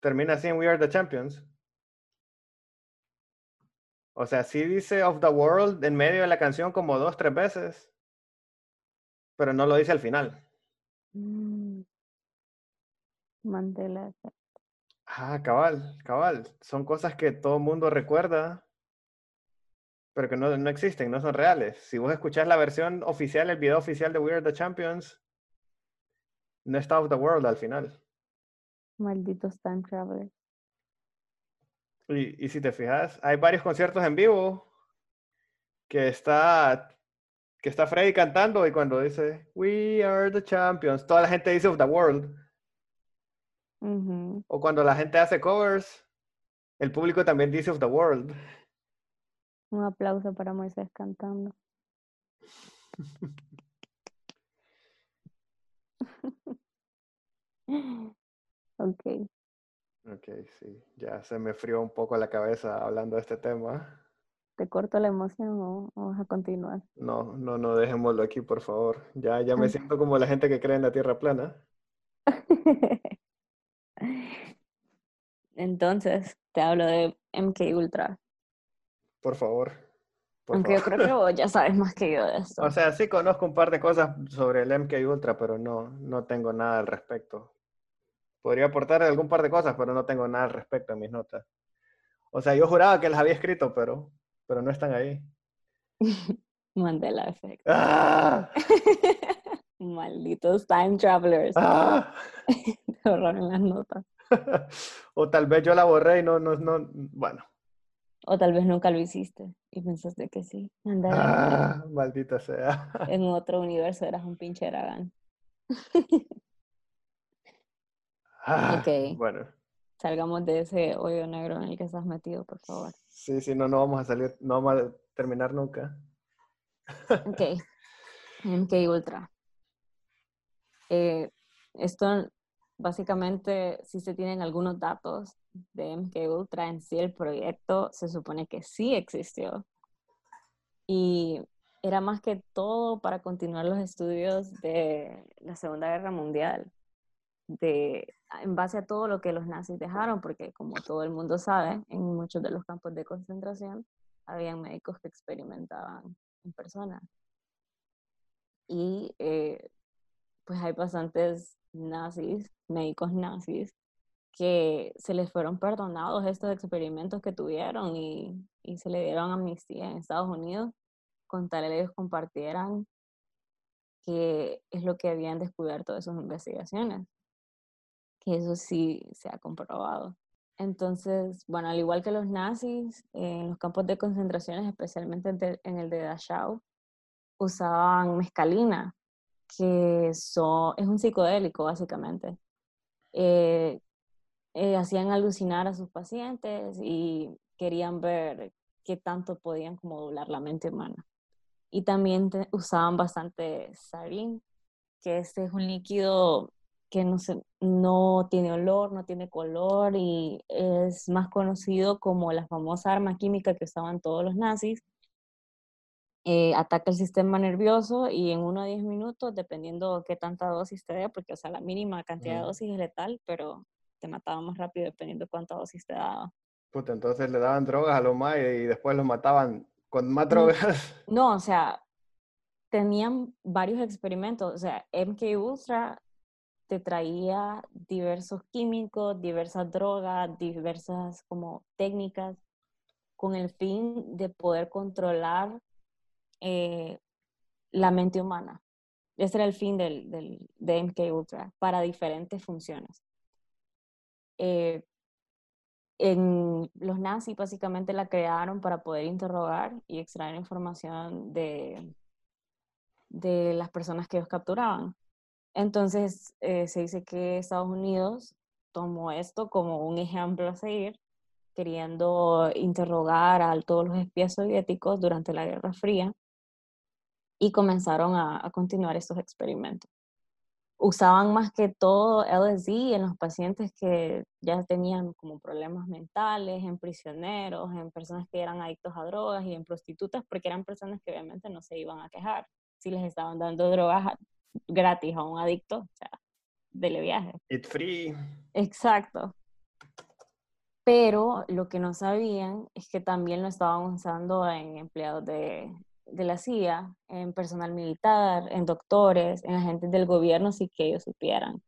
termina así en We are the champions. O sea, sí dice of the world en medio de la canción como dos, tres veces. Pero no lo dice al final. Mm. Mandela Ah, cabal, cabal. Son cosas que todo mundo recuerda, pero que no, no, existen, no son reales. Si vos escuchás la versión oficial, el video oficial de We Are the Champions, no está of the world al final. Malditos time travelers. Y, y si te fijas, hay varios conciertos en vivo que está que está Freddy cantando y cuando dice We are the champions, toda la gente dice of the world. O cuando la gente hace covers, El público también dice of the world. Un aplauso para Moisés cantando. ok. Ok, sí. Ya se me frió un poco la cabeza hablando de este tema. ¿Te corto la emoción o, vas a continuar? No, no, no, dejémoslo aquí, por favor. Ya, ya me siento como la gente que cree en la Tierra plana. Entonces, te hablo de MK Ultra. Por favor. Aunque yo creo que vos ya sabes más que yo de esto. O sea, sí conozco un par de cosas sobre el MK Ultra, pero no, no tengo nada al respecto. Podría aportar algún par de cosas, pero no tengo nada al respecto en mis notas. O sea, yo juraba que las había escrito, pero, pero no están ahí. Mandela Effect. ¡Ah! Malditos time travelers. ¡Ah! Te borraron las notas. o tal vez yo la borré y no, no, no, bueno. O tal vez nunca lo hiciste y pensaste que sí. Ah, maldita sea. En otro universo eras un pinche Aragán. Ah, ok. Bueno. Salgamos de ese hoyo negro en el que estás metido, por favor. Sí, sí, no, no vamos a salir, no vamos a terminar nunca. ok. MK Ultra. Eh, esto básicamente, si se tienen algunos datos de MK Ultra en sí, el proyecto se supone que sí existió. Y era más que todo para continuar los estudios de la Segunda Guerra Mundial, de, en base a todo lo que los nazis dejaron, porque como todo el mundo sabe, en muchos de los campos de concentración habían médicos que experimentaban en persona. Y eh, pues hay bastantes nazis, médicos nazis, que se les fueron perdonados estos experimentos que tuvieron y, se le dieron amnistía en Estados Unidos con tal ellos compartieran que es lo que habían descubierto de sus investigaciones, que eso sí se ha comprobado. Entonces, bueno, al igual que los nazis, en los campos de concentraciones, especialmente en el de Dachau, usaban mescalina, que es un psicodélico básicamente. Eh, eh, hacían alucinar a sus pacientes y querían ver qué tanto podían como doblar la mente humana. Y también usaban bastante sarín, que este es un líquido que no, se, no tiene olor, no tiene color y es más conocido como la famosa arma química que usaban todos los nazis, eh, ataca el sistema nervioso y en uno a 10 minutos, dependiendo qué tanta dosis te dé, porque o sea, la mínima cantidad de dosis es letal, pero te mataba más rápido dependiendo cuánta dosis te daba. Puta, entonces le daban drogas a los mayas y después los mataban con más drogas. No, o sea, tenían varios experimentos, o sea, MK Ultra te traía diversos químicos, diversas drogas, diversas como técnicas con el fin de poder controlar eh, la mente humana. Ese era el fin del, de MK Ultra para diferentes funciones. Eh, en, los nazis básicamente la crearon para poder interrogar y extraer información de, de las personas que ellos capturaban. Entonces eh, se dice que Estados Unidos tomó esto como un ejemplo a seguir, queriendo interrogar a todos los espías soviéticos durante la Guerra Fría y comenzaron a, continuar estos experimentos. Usaban más que todo LSD en los pacientes que ya tenían como problemas mentales, en prisioneros, en personas que eran adictos a drogas y en prostitutas, porque eran personas que obviamente no se iban a quejar si les estaban dando drogas gratis a un adicto, o sea, dele viaje. It's free. Exacto. Pero lo que no sabían es que también lo estaban usando en empleados de, de la CIA, en personal militar, en doctores, en agentes del gobierno, sin que ellos supieran.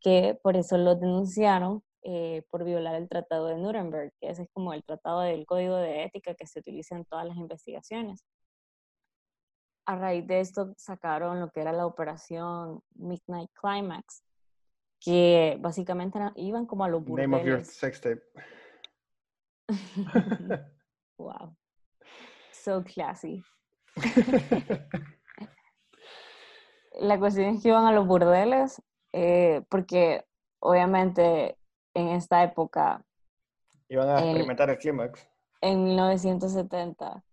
Que por eso los denunciaron eh, por violar el Tratado de Nuremberg, que ese es como el tratado del código de ética que se utiliza en todas las investigaciones. A raíz de esto sacaron lo que era la operación Midnight Climax, que básicamente iban como a los burdeles. Name of your sex tape. wow. So classy. la cuestión es que iban a los burdeles, eh, porque obviamente en esta época Iban a experimentar el clímax. En 1970,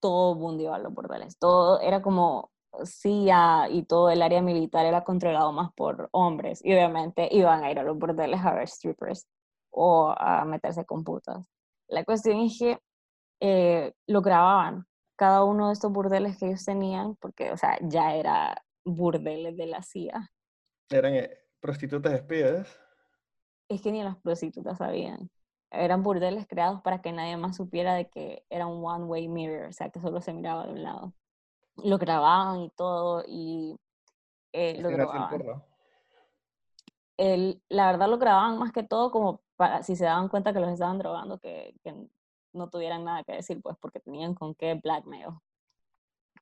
todo el mundo iba a los bordeles. Todo era como CIA y todo el área militar era controlado más por hombres. Y obviamente iban a ir a los bordeles a ver strippers o a meterse con putas. La cuestión es que eh, lo grababan, cada uno de estos burdeles que ellos tenían, porque, o sea, ya era burdeles de la CIA. Eran eh, prostitutas espías. Es que ni las prostitutas sabían. Eran burdeles creados para que nadie más supiera de que era un one-way mirror, o sea, que solo se miraba de un lado. Lo grababan y todo, y eh, lo grababan. El, la verdad lo grababan más que todo como para, si se daban cuenta que los estaban drogando, que, que no tuvieran nada que decir, pues porque tenían con qué blackmail.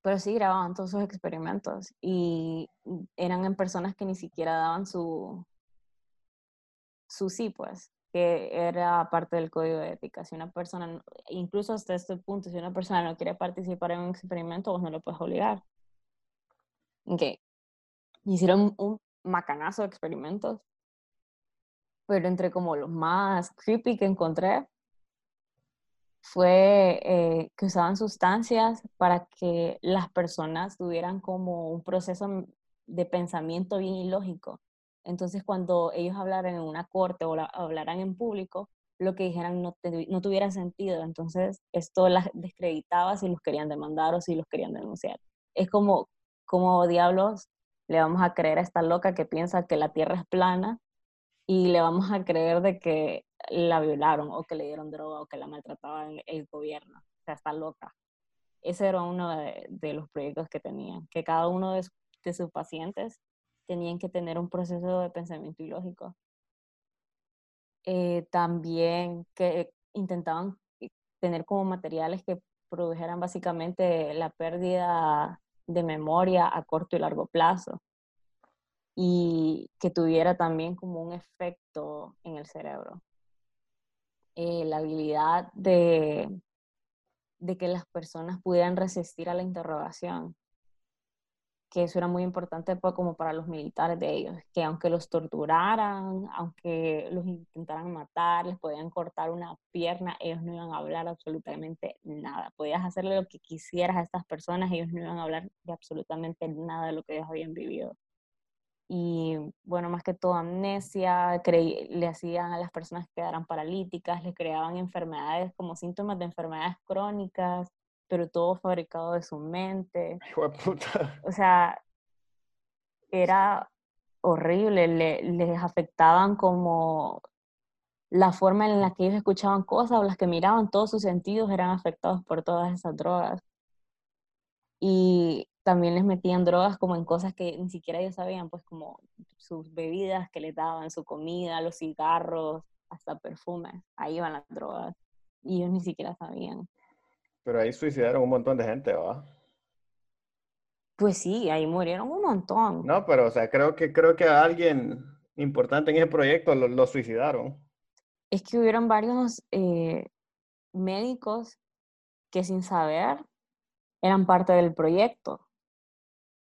Pero sí grababan todos sus experimentos y eran en personas que ni siquiera daban su, su sí, pues, que era parte del código de ética. Si una persona, incluso hasta este punto, si una persona no quiere participar en un experimento, vos no lo puedes obligar. Ok. Hicieron un macanazo de experimentos, pero entre como los más creepy que encontré fue eh, que usaban sustancias para que las personas tuvieran como un proceso de pensamiento bien ilógico. Entonces, cuando ellos hablaran en una corte o hablaran en público, lo que dijeran no, no tuviera sentido. Entonces, esto las descreditaba si los querían demandar o si los querían denunciar. Es como, como diablos le vamos a creer a esta loca que piensa que la Tierra es plana y le vamos a creer de que la violaron o que le dieron droga o que la maltrataban el gobierno. O sea, está loca. Ese era uno de, los proyectos que tenían, que cada uno de, sus pacientes tenían que tener un proceso de pensamiento ilógico. Eh, también que intentaban tener como materiales que produjeran básicamente la pérdida de memoria a corto y largo plazo y que tuviera también como un efecto en el cerebro. Eh, la habilidad de, de que las personas pudieran resistir a la interrogación, que eso era muy importante pues, como para los militares de ellos, que aunque los torturaran, aunque los intentaran matar, les podían cortar una pierna, ellos no iban a hablar absolutamente nada. Podías hacerle lo que quisieras a estas personas, ellos no iban a hablar de absolutamente nada de lo que ellos habían vivido y bueno, más que todo amnesia, le hacían a las personas que quedaran paralíticas, les creaban enfermedades como síntomas de enfermedades crónicas, pero todo fabricado de su mente. O sea, era horrible, les afectaban como la forma en la que ellos escuchaban cosas o las que miraban, todos sus sentidos eran afectados por todas esas drogas. Y también les metían drogas como en cosas que ni siquiera ellos sabían, pues como sus bebidas que les daban, su comida, los cigarros, hasta perfumes. Ahí iban las drogas. Y ellos ni siquiera sabían. Pero ahí suicidaron un montón de gente, ¿va? Pues sí, ahí murieron un montón. No, pero o sea, creo que creo que a alguien importante en ese proyecto lo, suicidaron. Es que hubieron varios eh, médicos que sin saber eran parte del proyecto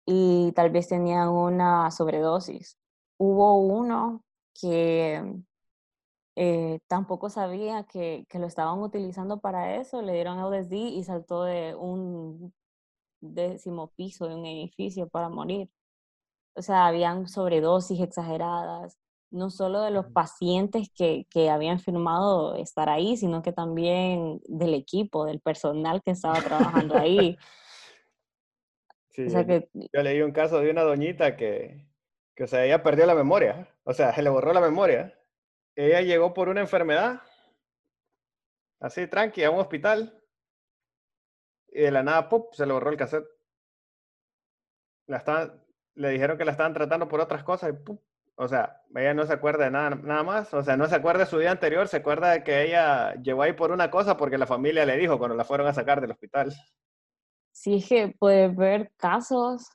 y tal vez tenían una sobredosis. Hubo uno que eh, tampoco sabía que, que, lo estaban utilizando para eso, le dieron LSD y saltó de un décimo piso de un edificio para morir. O sea, habían sobredosis exageradas, no solo de los pacientes que, que habían firmado estar ahí, sino que también del equipo, del personal que estaba trabajando ahí. Yo leí un caso de una doñita que, que, o sea, ella perdió la memoria, o sea, se le borró la memoria. Ella llegó por una enfermedad, así tranqui, a un hospital, y de la nada, ¡pum!, se le borró el cassette. La estaban, le dijeron que la estaban tratando por otras cosas y. O sea, ella no se acuerda de nada, nada más. O sea, no se acuerda de su día anterior, se acuerda de que ella llegó ahí por una cosa porque la familia le dijo cuando la fueron a sacar del hospital sí es que puedes ver casos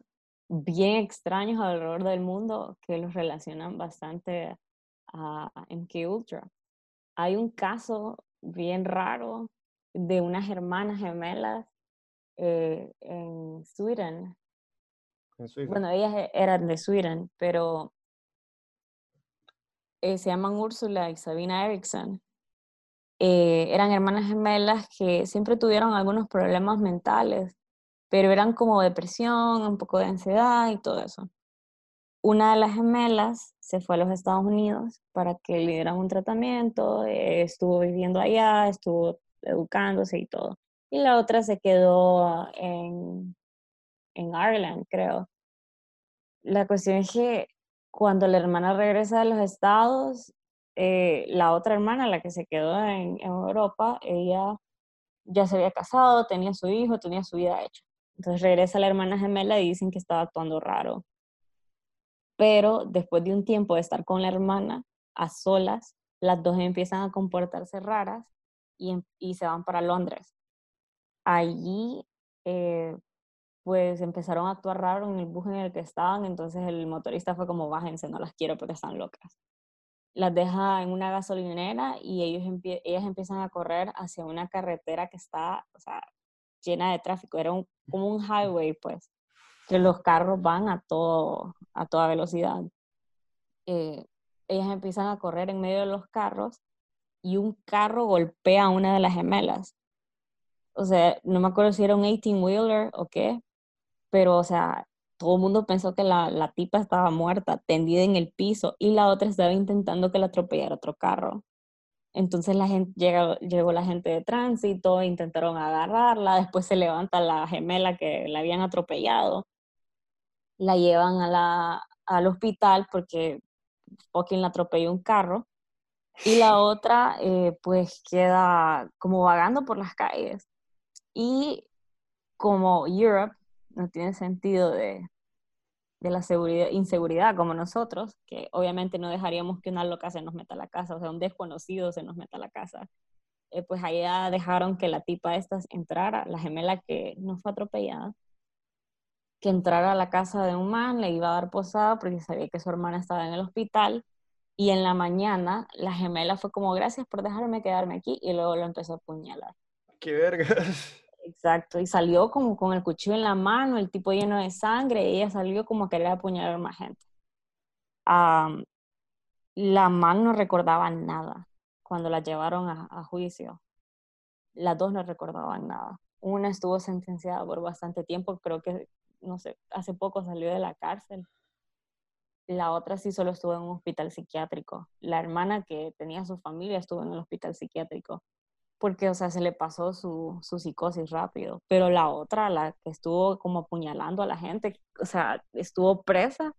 bien extraños alrededor del mundo que los relacionan bastante a MK Ultra. Hay un caso bien raro de unas hermanas gemelas eh, en Sweden. Bueno, ellas e, eran de Sweden, pero eh, se llaman Úrsula y Sabina Erickson. eh, eran hermanas gemelas que siempre tuvieron algunos problemas mentales, pero eran como depresión, un poco de ansiedad y todo eso. Una de las gemelas se fue a los Estados Unidos para que le dieran un tratamiento, eh, estuvo viviendo allá, estuvo educándose y todo. Y la otra se quedó en, en Ireland, creo. La cuestión es que cuando la hermana regresa a los estados, eh, la otra hermana, la que se quedó en, Europa, ella ya se había casado, tenía su hijo, tenía su vida hecha. Entonces regresa la hermana gemela y dicen que estaba actuando raro. Pero después de un tiempo de estar con la hermana a solas, las dos empiezan a comportarse raras y, em, y se van para Londres. Allí eh, pues empezaron a actuar raro en el bus en el que estaban, entonces el motorista fue como, bájense, no las quiero porque están locas. Las deja en una gasolinera y ellos ellas empiezan a correr hacia una carretera que está, o sea, llena de tráfico, era como un highway, pues, que los carros van a, todo, a toda velocidad. Eh, ellas empiezan a correr en medio de los carros y un carro golpea a una de las gemelas. O sea, no me acuerdo si era un 18-wheeler o qué, pero, o sea, todo el mundo pensó que la, la, tipa estaba muerta, tendida en el piso, y la otra estaba intentando que la atropellara otro carro. Entonces la gente, llegó, llegó la gente de tránsito, intentaron agarrarla, después se levanta la gemela que la habían atropellado, la llevan a la, al hospital porque fucking la atropelló un carro, y la otra eh, pues queda como vagando por las calles. Y como Europe no tiene sentido de, de la seguridad, inseguridad como nosotros, que obviamente no dejaríamos que una loca se nos meta a la casa, o sea, un desconocido se nos meta a la casa. Eh, pues allá dejaron que la tipa estas entrara, la gemela que no fue atropellada, que entrara a la casa de un man, le iba a dar posada porque sabía que su hermana estaba en el hospital, y en la mañana la gemela fue como, gracias por dejarme quedarme aquí, y luego lo empezó a apuñalar. ¡Qué vergas! Exacto, y salió como con el cuchillo en la mano, el tipo lleno de sangre, y ella salió como a querer apuñalar más gente. la man no recordaba nada cuando la llevaron a, juicio. Las dos no recordaban nada. Una estuvo sentenciada por bastante tiempo, creo que, no sé, hace poco salió de la cárcel. La otra sí solo estuvo en un hospital psiquiátrico. La hermana que tenía su familia estuvo en el hospital psiquiátrico porque, o sea, se le pasó su, su, psicosis rápido. Pero la otra, la que estuvo como apuñalando a la gente, o sea, estuvo presa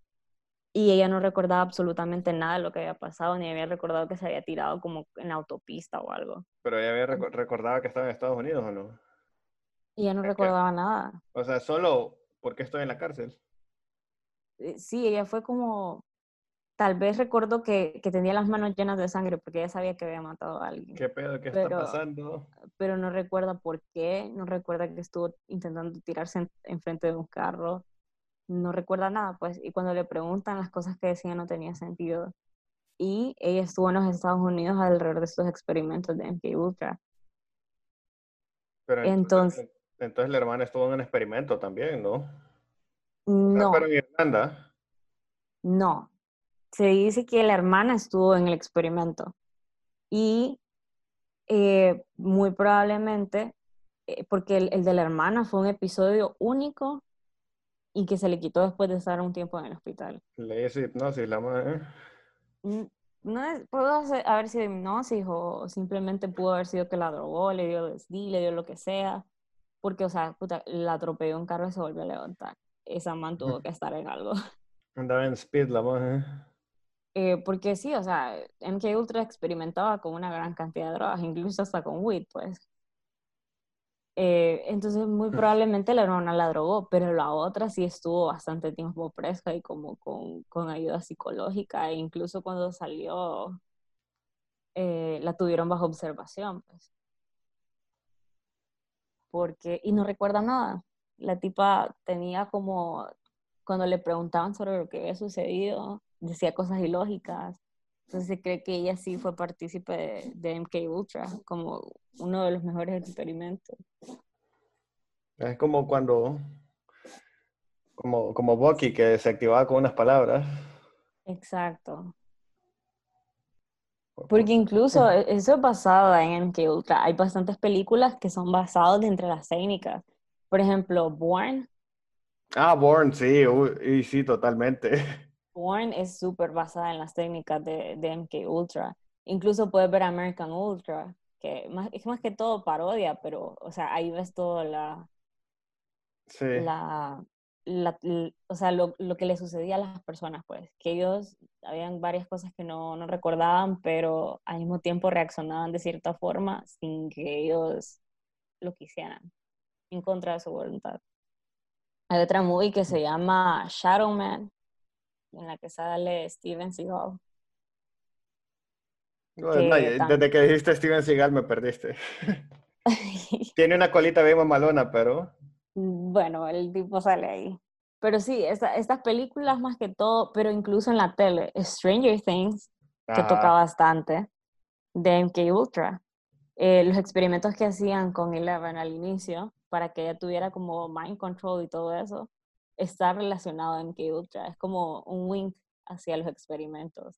y ella no recordaba absolutamente nada de lo que había pasado, ni había recordado que se había tirado como en autopista o algo. Pero ella había recordado que estaba en Estados Unidos o no? Y ella no recordaba nada. O sea, solo porque estoy en la cárcel. Eh, sí, ella fue como, tal vez recuerdo que, que, tenía las manos llenas de sangre porque ella sabía que había matado a alguien. ¿Qué pedo? ¿Qué está pasando? Pero no recuerda por qué, no recuerda que estuvo intentando tirarse enfrente de un carro, no recuerda nada, pues. Y cuando le preguntan, las cosas que decía no tenía sentido. Y ella estuvo en los Estados Unidos alrededor de estos experimentos de MK Ultra. Pero entonces, entonces, la hermana estuvo en un experimento también, ¿no? No. ¿Pero en Irlanda? No, se dice que la hermana estuvo en el experimento y eh, muy probablemente, eh, porque el, de la hermana fue un episodio único y que se le quitó después de estar un tiempo en el hospital. Le hizo hipnosis la madre. Mm, no es, pudo haber sido hipnosis o simplemente pudo haber sido que la drogó, le dio desdí, le dio lo que sea, porque, o sea, puta, la atropelló un carro y se volvió a levantar. Esa man tuvo que estar en algo. Andaba en speed la madre. Eh, porque sí, o sea, MK Ultra experimentaba con una gran cantidad de drogas, incluso hasta con weed, pues. Eh, entonces, muy mm. probablemente la hermana la drogó, pero la otra sí estuvo bastante tiempo presa y como con, con ayuda psicológica, e incluso cuando salió, eh, la tuvieron bajo observación, pues. Porque, y no recuerda nada. La tipa tenía como, cuando le preguntaban sobre lo que había sucedido, decía cosas ilógicas. Entonces se cree que ella sí fue partícipe de, MK Ultra, como uno de los mejores experimentos. Es como cuando, como, como Bucky, que se activaba con unas palabras. Exacto. Porque incluso e, eso es basado en MK Ultra. Hay bastantes películas que son basadas entre las técnicas. Por ejemplo, Born. Ah, Born, sí, y sí, totalmente. Born es súper basada en las técnicas de, de, MK Ultra. Incluso puedes ver American Ultra, que más, es más que todo parodia, pero, o sea, ahí ves todo la, sí. la, la, o sea, lo, lo, que le sucedía a las personas, pues, que ellos, habían varias cosas que no, no, recordaban, pero al mismo tiempo reaccionaban de cierta forma sin que ellos lo quisieran, en contra de su voluntad. Hay otra movie que se llama Shadow Man, en la que sale Steven Seagal. desde que dijiste Steven Seagal me perdiste. Tiene una colita bien mamalona, pero... Bueno, el tipo sale ahí. Pero sí, estas películas más que todo, pero incluso en la tele, Stranger Things, que toca bastante, de MK Ultra. Eh, los experimentos que hacían con Eleven al inicio, para que ella tuviera como mind control y todo eso, está relacionado a MK Ultra. Es como un wink hacia los experimentos.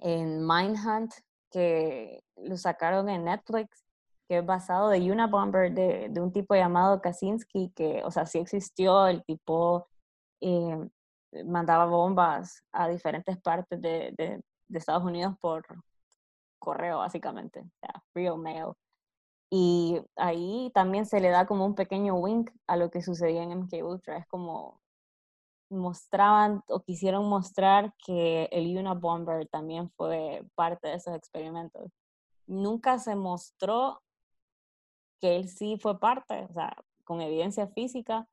En Mindhunt, que lo sacaron en Netflix, que es basado de una bomber de, de, un tipo llamado Kaczynski, que, o sea, sí existió, el tipo eh, mandaba bombas a diferentes partes de, de, de, Estados Unidos por correo, básicamente, o sea, real mail. Y ahí también se le da como un pequeño wink a lo que sucedía en MK Ultra. Es como mostraban o quisieron mostrar que el Unabomber también fue parte de esos experimentos. Nunca se mostró que él sí fue parte, o sea, con evidencia física,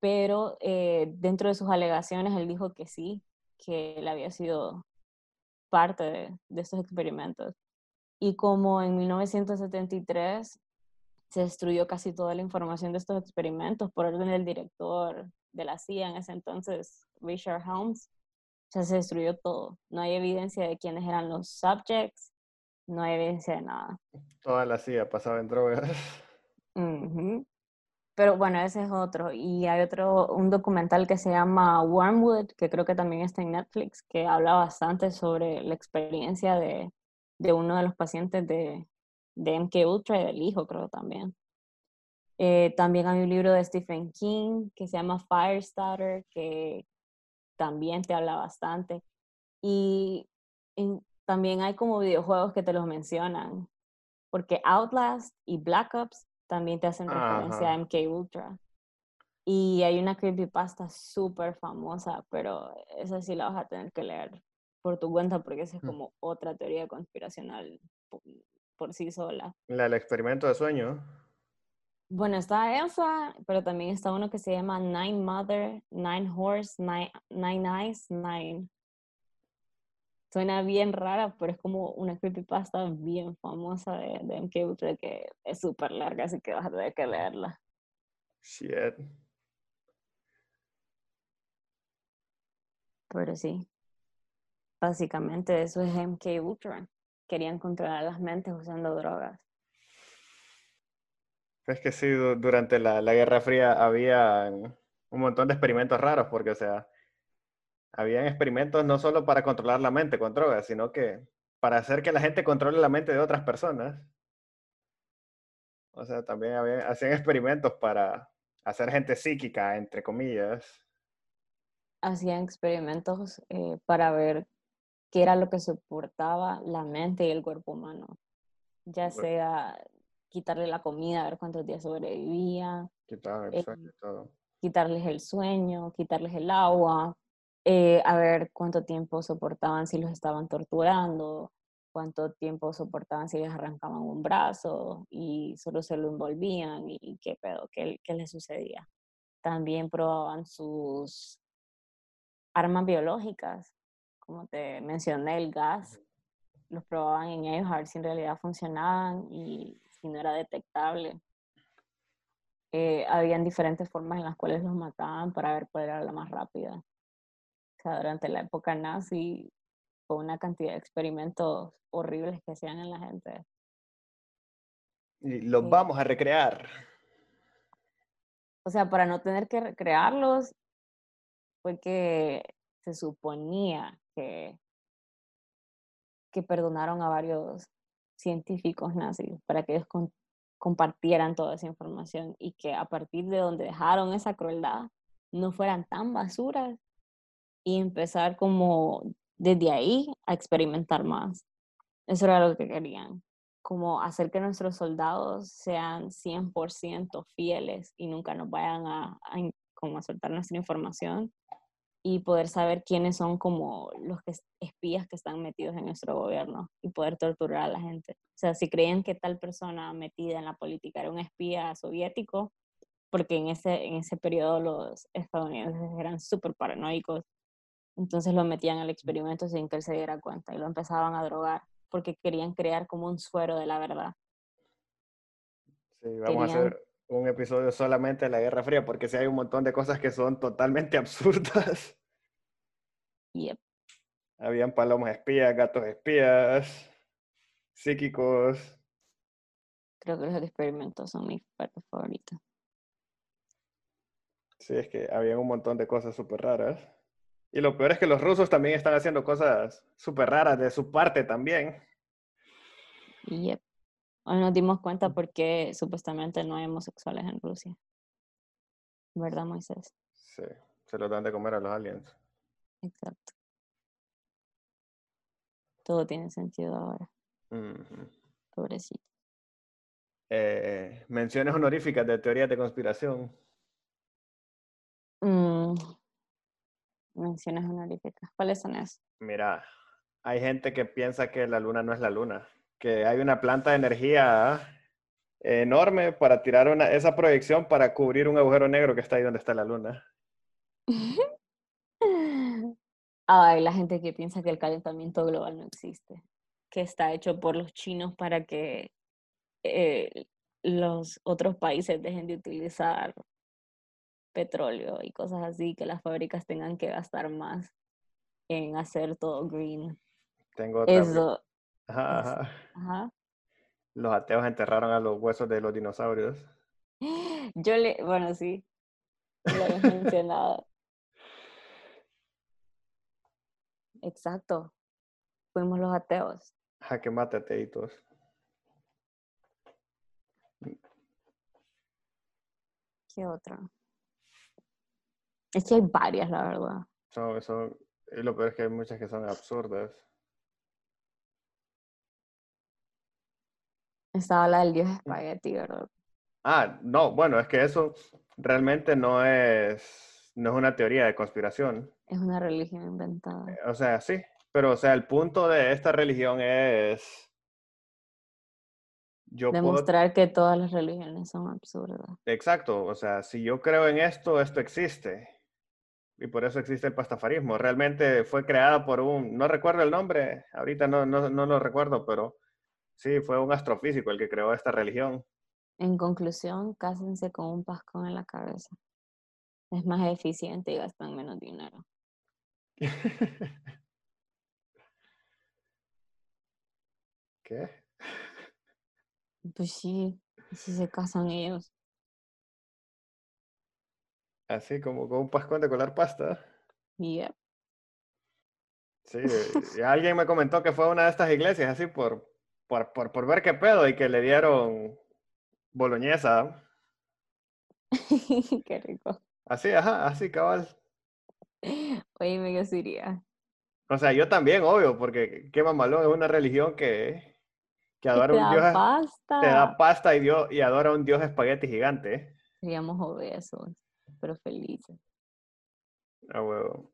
pero eh, dentro de sus alegaciones él dijo que sí, que él había sido parte de, estos experimentos. Y como en 1973 se destruyó casi toda la información de estos experimentos por orden del director de la CIA en ese entonces, Richard Helms, o sea, se destruyó todo. No hay evidencia de quiénes eran los subjects, no hay evidencia de nada. Toda la CIA pasaba en drogas. Pero bueno, ese es otro. Y hay otro, un documental que se llama Wormwood, que creo que también está en Netflix, que habla bastante sobre la experiencia de, de uno de los pacientes de, de MK Ultra y del hijo, creo también. Eh, también hay un libro de Stephen King que se llama Firestarter, que también te habla bastante. Y también hay como videojuegos que te los mencionan, porque Outlast y Black Ops también te hacen referencia a MK Ultra. Y hay una creepypasta súper famosa, pero esa sí la vas a tener que leer por tu cuenta porque esa es mm. como otra teoría conspiracional por, sí sola. La del experimento de sueño. Bueno, está esa, pero también está uno que se llama Nine Mother, Nine Horse, Nine, nine Eyes, Nine. Suena bien rara, pero es como una creepypasta bien famosa de, de MK Ultra que es súper larga, así que vas a tener que leerla. Shit. Pero sí. Básicamente eso es MK Ultra. Querían controlar las mentes usando drogas. Es que sí, durante la, la Guerra Fría había un montón de experimentos raros, porque, o sea, habían experimentos no solo para controlar la mente con drogas, sino que para hacer que la gente controle la mente de otras personas. O sea, también había, hacían experimentos para hacer gente psíquica, entre comillas. Hacían experimentos eh, para ver qué era lo que soportaba la mente y el cuerpo humano. Ya sea quitarle la comida, a ver cuántos días sobrevivía. Eh, quitarles el sueño, quitarles el agua, eh, a ver cuánto tiempo soportaban si los estaban torturando, cuánto tiempo soportaban si les arrancaban un brazo y solo se lo envolvían y, qué pedo, qué, qué les sucedía. También probaban sus armas biológicas, como te mencioné, el gas, los probaban en ellos a ver si en realidad funcionaban y si no era detectable. Eh, habían diferentes formas en las cuales los mataban para ver cuál era la más rápida. Sea, durante la época nazi fue una cantidad de experimentos horribles que hacían en la gente. Y los vamos a recrear. O sea, para no tener que recrearlos, fue que se suponía que, que perdonaron a varios científicos nazis para que ellos compartieran toda esa información y que a partir de donde dejaron esa crueldad no fueran tan basuras y empezar como desde ahí a experimentar más. Eso era lo que querían, como hacer que nuestros soldados sean 100% fieles y nunca nos vayan a, como a soltar nuestra información y poder saber quiénes son como los que, espías que están metidos en nuestro gobierno y poder torturar a la gente. O sea, si creían que tal persona metida en la política era un espía soviético, porque en ese, en ese periodo los estadounidenses eran súper paranoicos, entonces lo metían al experimento sin que él se diera cuenta y lo empezaban a drogar porque querían crear como un suero de la verdad. Sí, vamos a hacer un episodio solamente de la Guerra Fría, porque si hay un montón de cosas que son totalmente absurdas. Yep. Habían palomas espías, gatos espías, psíquicos. Creo que los experimentos son mi parte favorita. Sí, es que había un montón de cosas súper raras. Y lo peor es que los rusos también están haciendo cosas súper raras de su parte también. Yep. Hoy nos dimos cuenta porque supuestamente no hay homosexuales en Rusia. ¿Verdad, Moisés? Sí, se los dan de comer a los aliens. Exacto. Todo tiene sentido ahora. Pobrecito. Eh, menciones honoríficas de teorías de conspiración. Mm, menciones honoríficas. ¿Cuáles son esas? Mira, hay gente que piensa que la luna no es la luna que hay una planta de energía enorme para tirar una, esa proyección para cubrir un agujero negro que está ahí donde está la luna. Ay, la gente que piensa que el calentamiento global no existe, que está hecho por los chinos para que eh, los otros países dejen de utilizar petróleo y cosas así, que las fábricas tengan que gastar más en hacer todo green. Tengo otra, Eso, Ajá, Los ateos enterraron a los huesos de los dinosaurios. Yo le, bueno, sí, lo he mencionado. Exacto. Fuimos los ateos. Jaque mate ateitos. ¿Qué otra? Es que hay varias, la verdad. Son, son, y lo peor es que hay muchas que son absurdas. Estaba la del dios espagueti, ¿verdad? Ah, no, bueno, es que eso realmente no es, no es una teoría de conspiración. Es una religión inventada. Eh, o sea, sí, pero o sea, el punto de esta religión es... Yo Demostrar que todas las religiones son absurdas. Exacto, o sea, si yo creo en esto, esto existe. Y por eso existe el pastafarismo. Realmente fue creada por un, no recuerdo el nombre, ahorita no, no, no lo recuerdo, pero Sí, fue un astrofísico el que creó esta religión. En conclusión, cásense con un pascón en la cabeza. Es más eficiente y gastan menos dinero. ¿Qué? Pues sí, si se casan ellos. Así como con un pascón de colar pasta. Yep. Sí, alguien me comentó que fue a una de estas iglesias así por, por, por, por ver qué pedo y que le dieron boloñesa. qué rico. Así, ajá, así, cabal. Oye, me iría. O sea, yo también, obvio, porque qué mamalón, es una religión que, que adora un dios. Pasta. Te da pasta y, dios, y adora un dios espagueti gigante. Seríamos obesos, pero felices. Ah, huevo.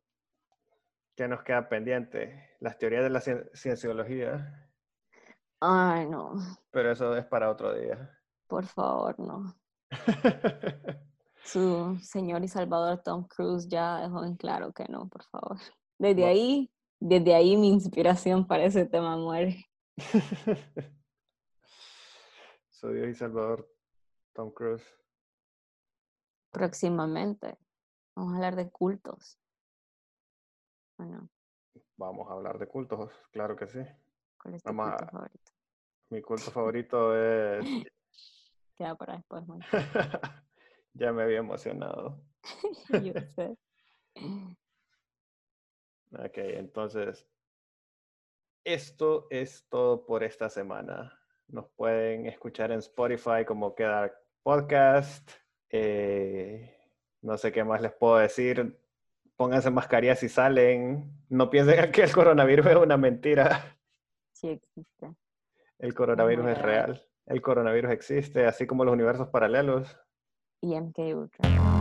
¿Qué nos queda pendiente? Las teorías de la cienciología. Ay, no. Pero eso es para otro día. Por favor, no. Su señor y salvador Tom Cruise ya dejó en claro que no, por favor. Desde ahí, desde ahí mi inspiración para ese tema muere. Su Dios y salvador Tom Cruise. Próximamente. Vamos a hablar de cultos. Bueno. Vamos a hablar de cultos, claro que sí. ¿Cuál es tu culto favorito? Mi culto favorito es. Queda para después, man. ya me había emocionado. Yo sé. Ok, entonces. esto es todo por esta semana. Nos pueden escuchar en Spotify como queda podcast. Eh, no sé qué más les puedo decir. Pónganse mascarillas si salen. No piensen que el coronavirus es una mentira. Sí existe. El coronavirus es real. El coronavirus existe, así como los universos paralelos. Y MK Ultra.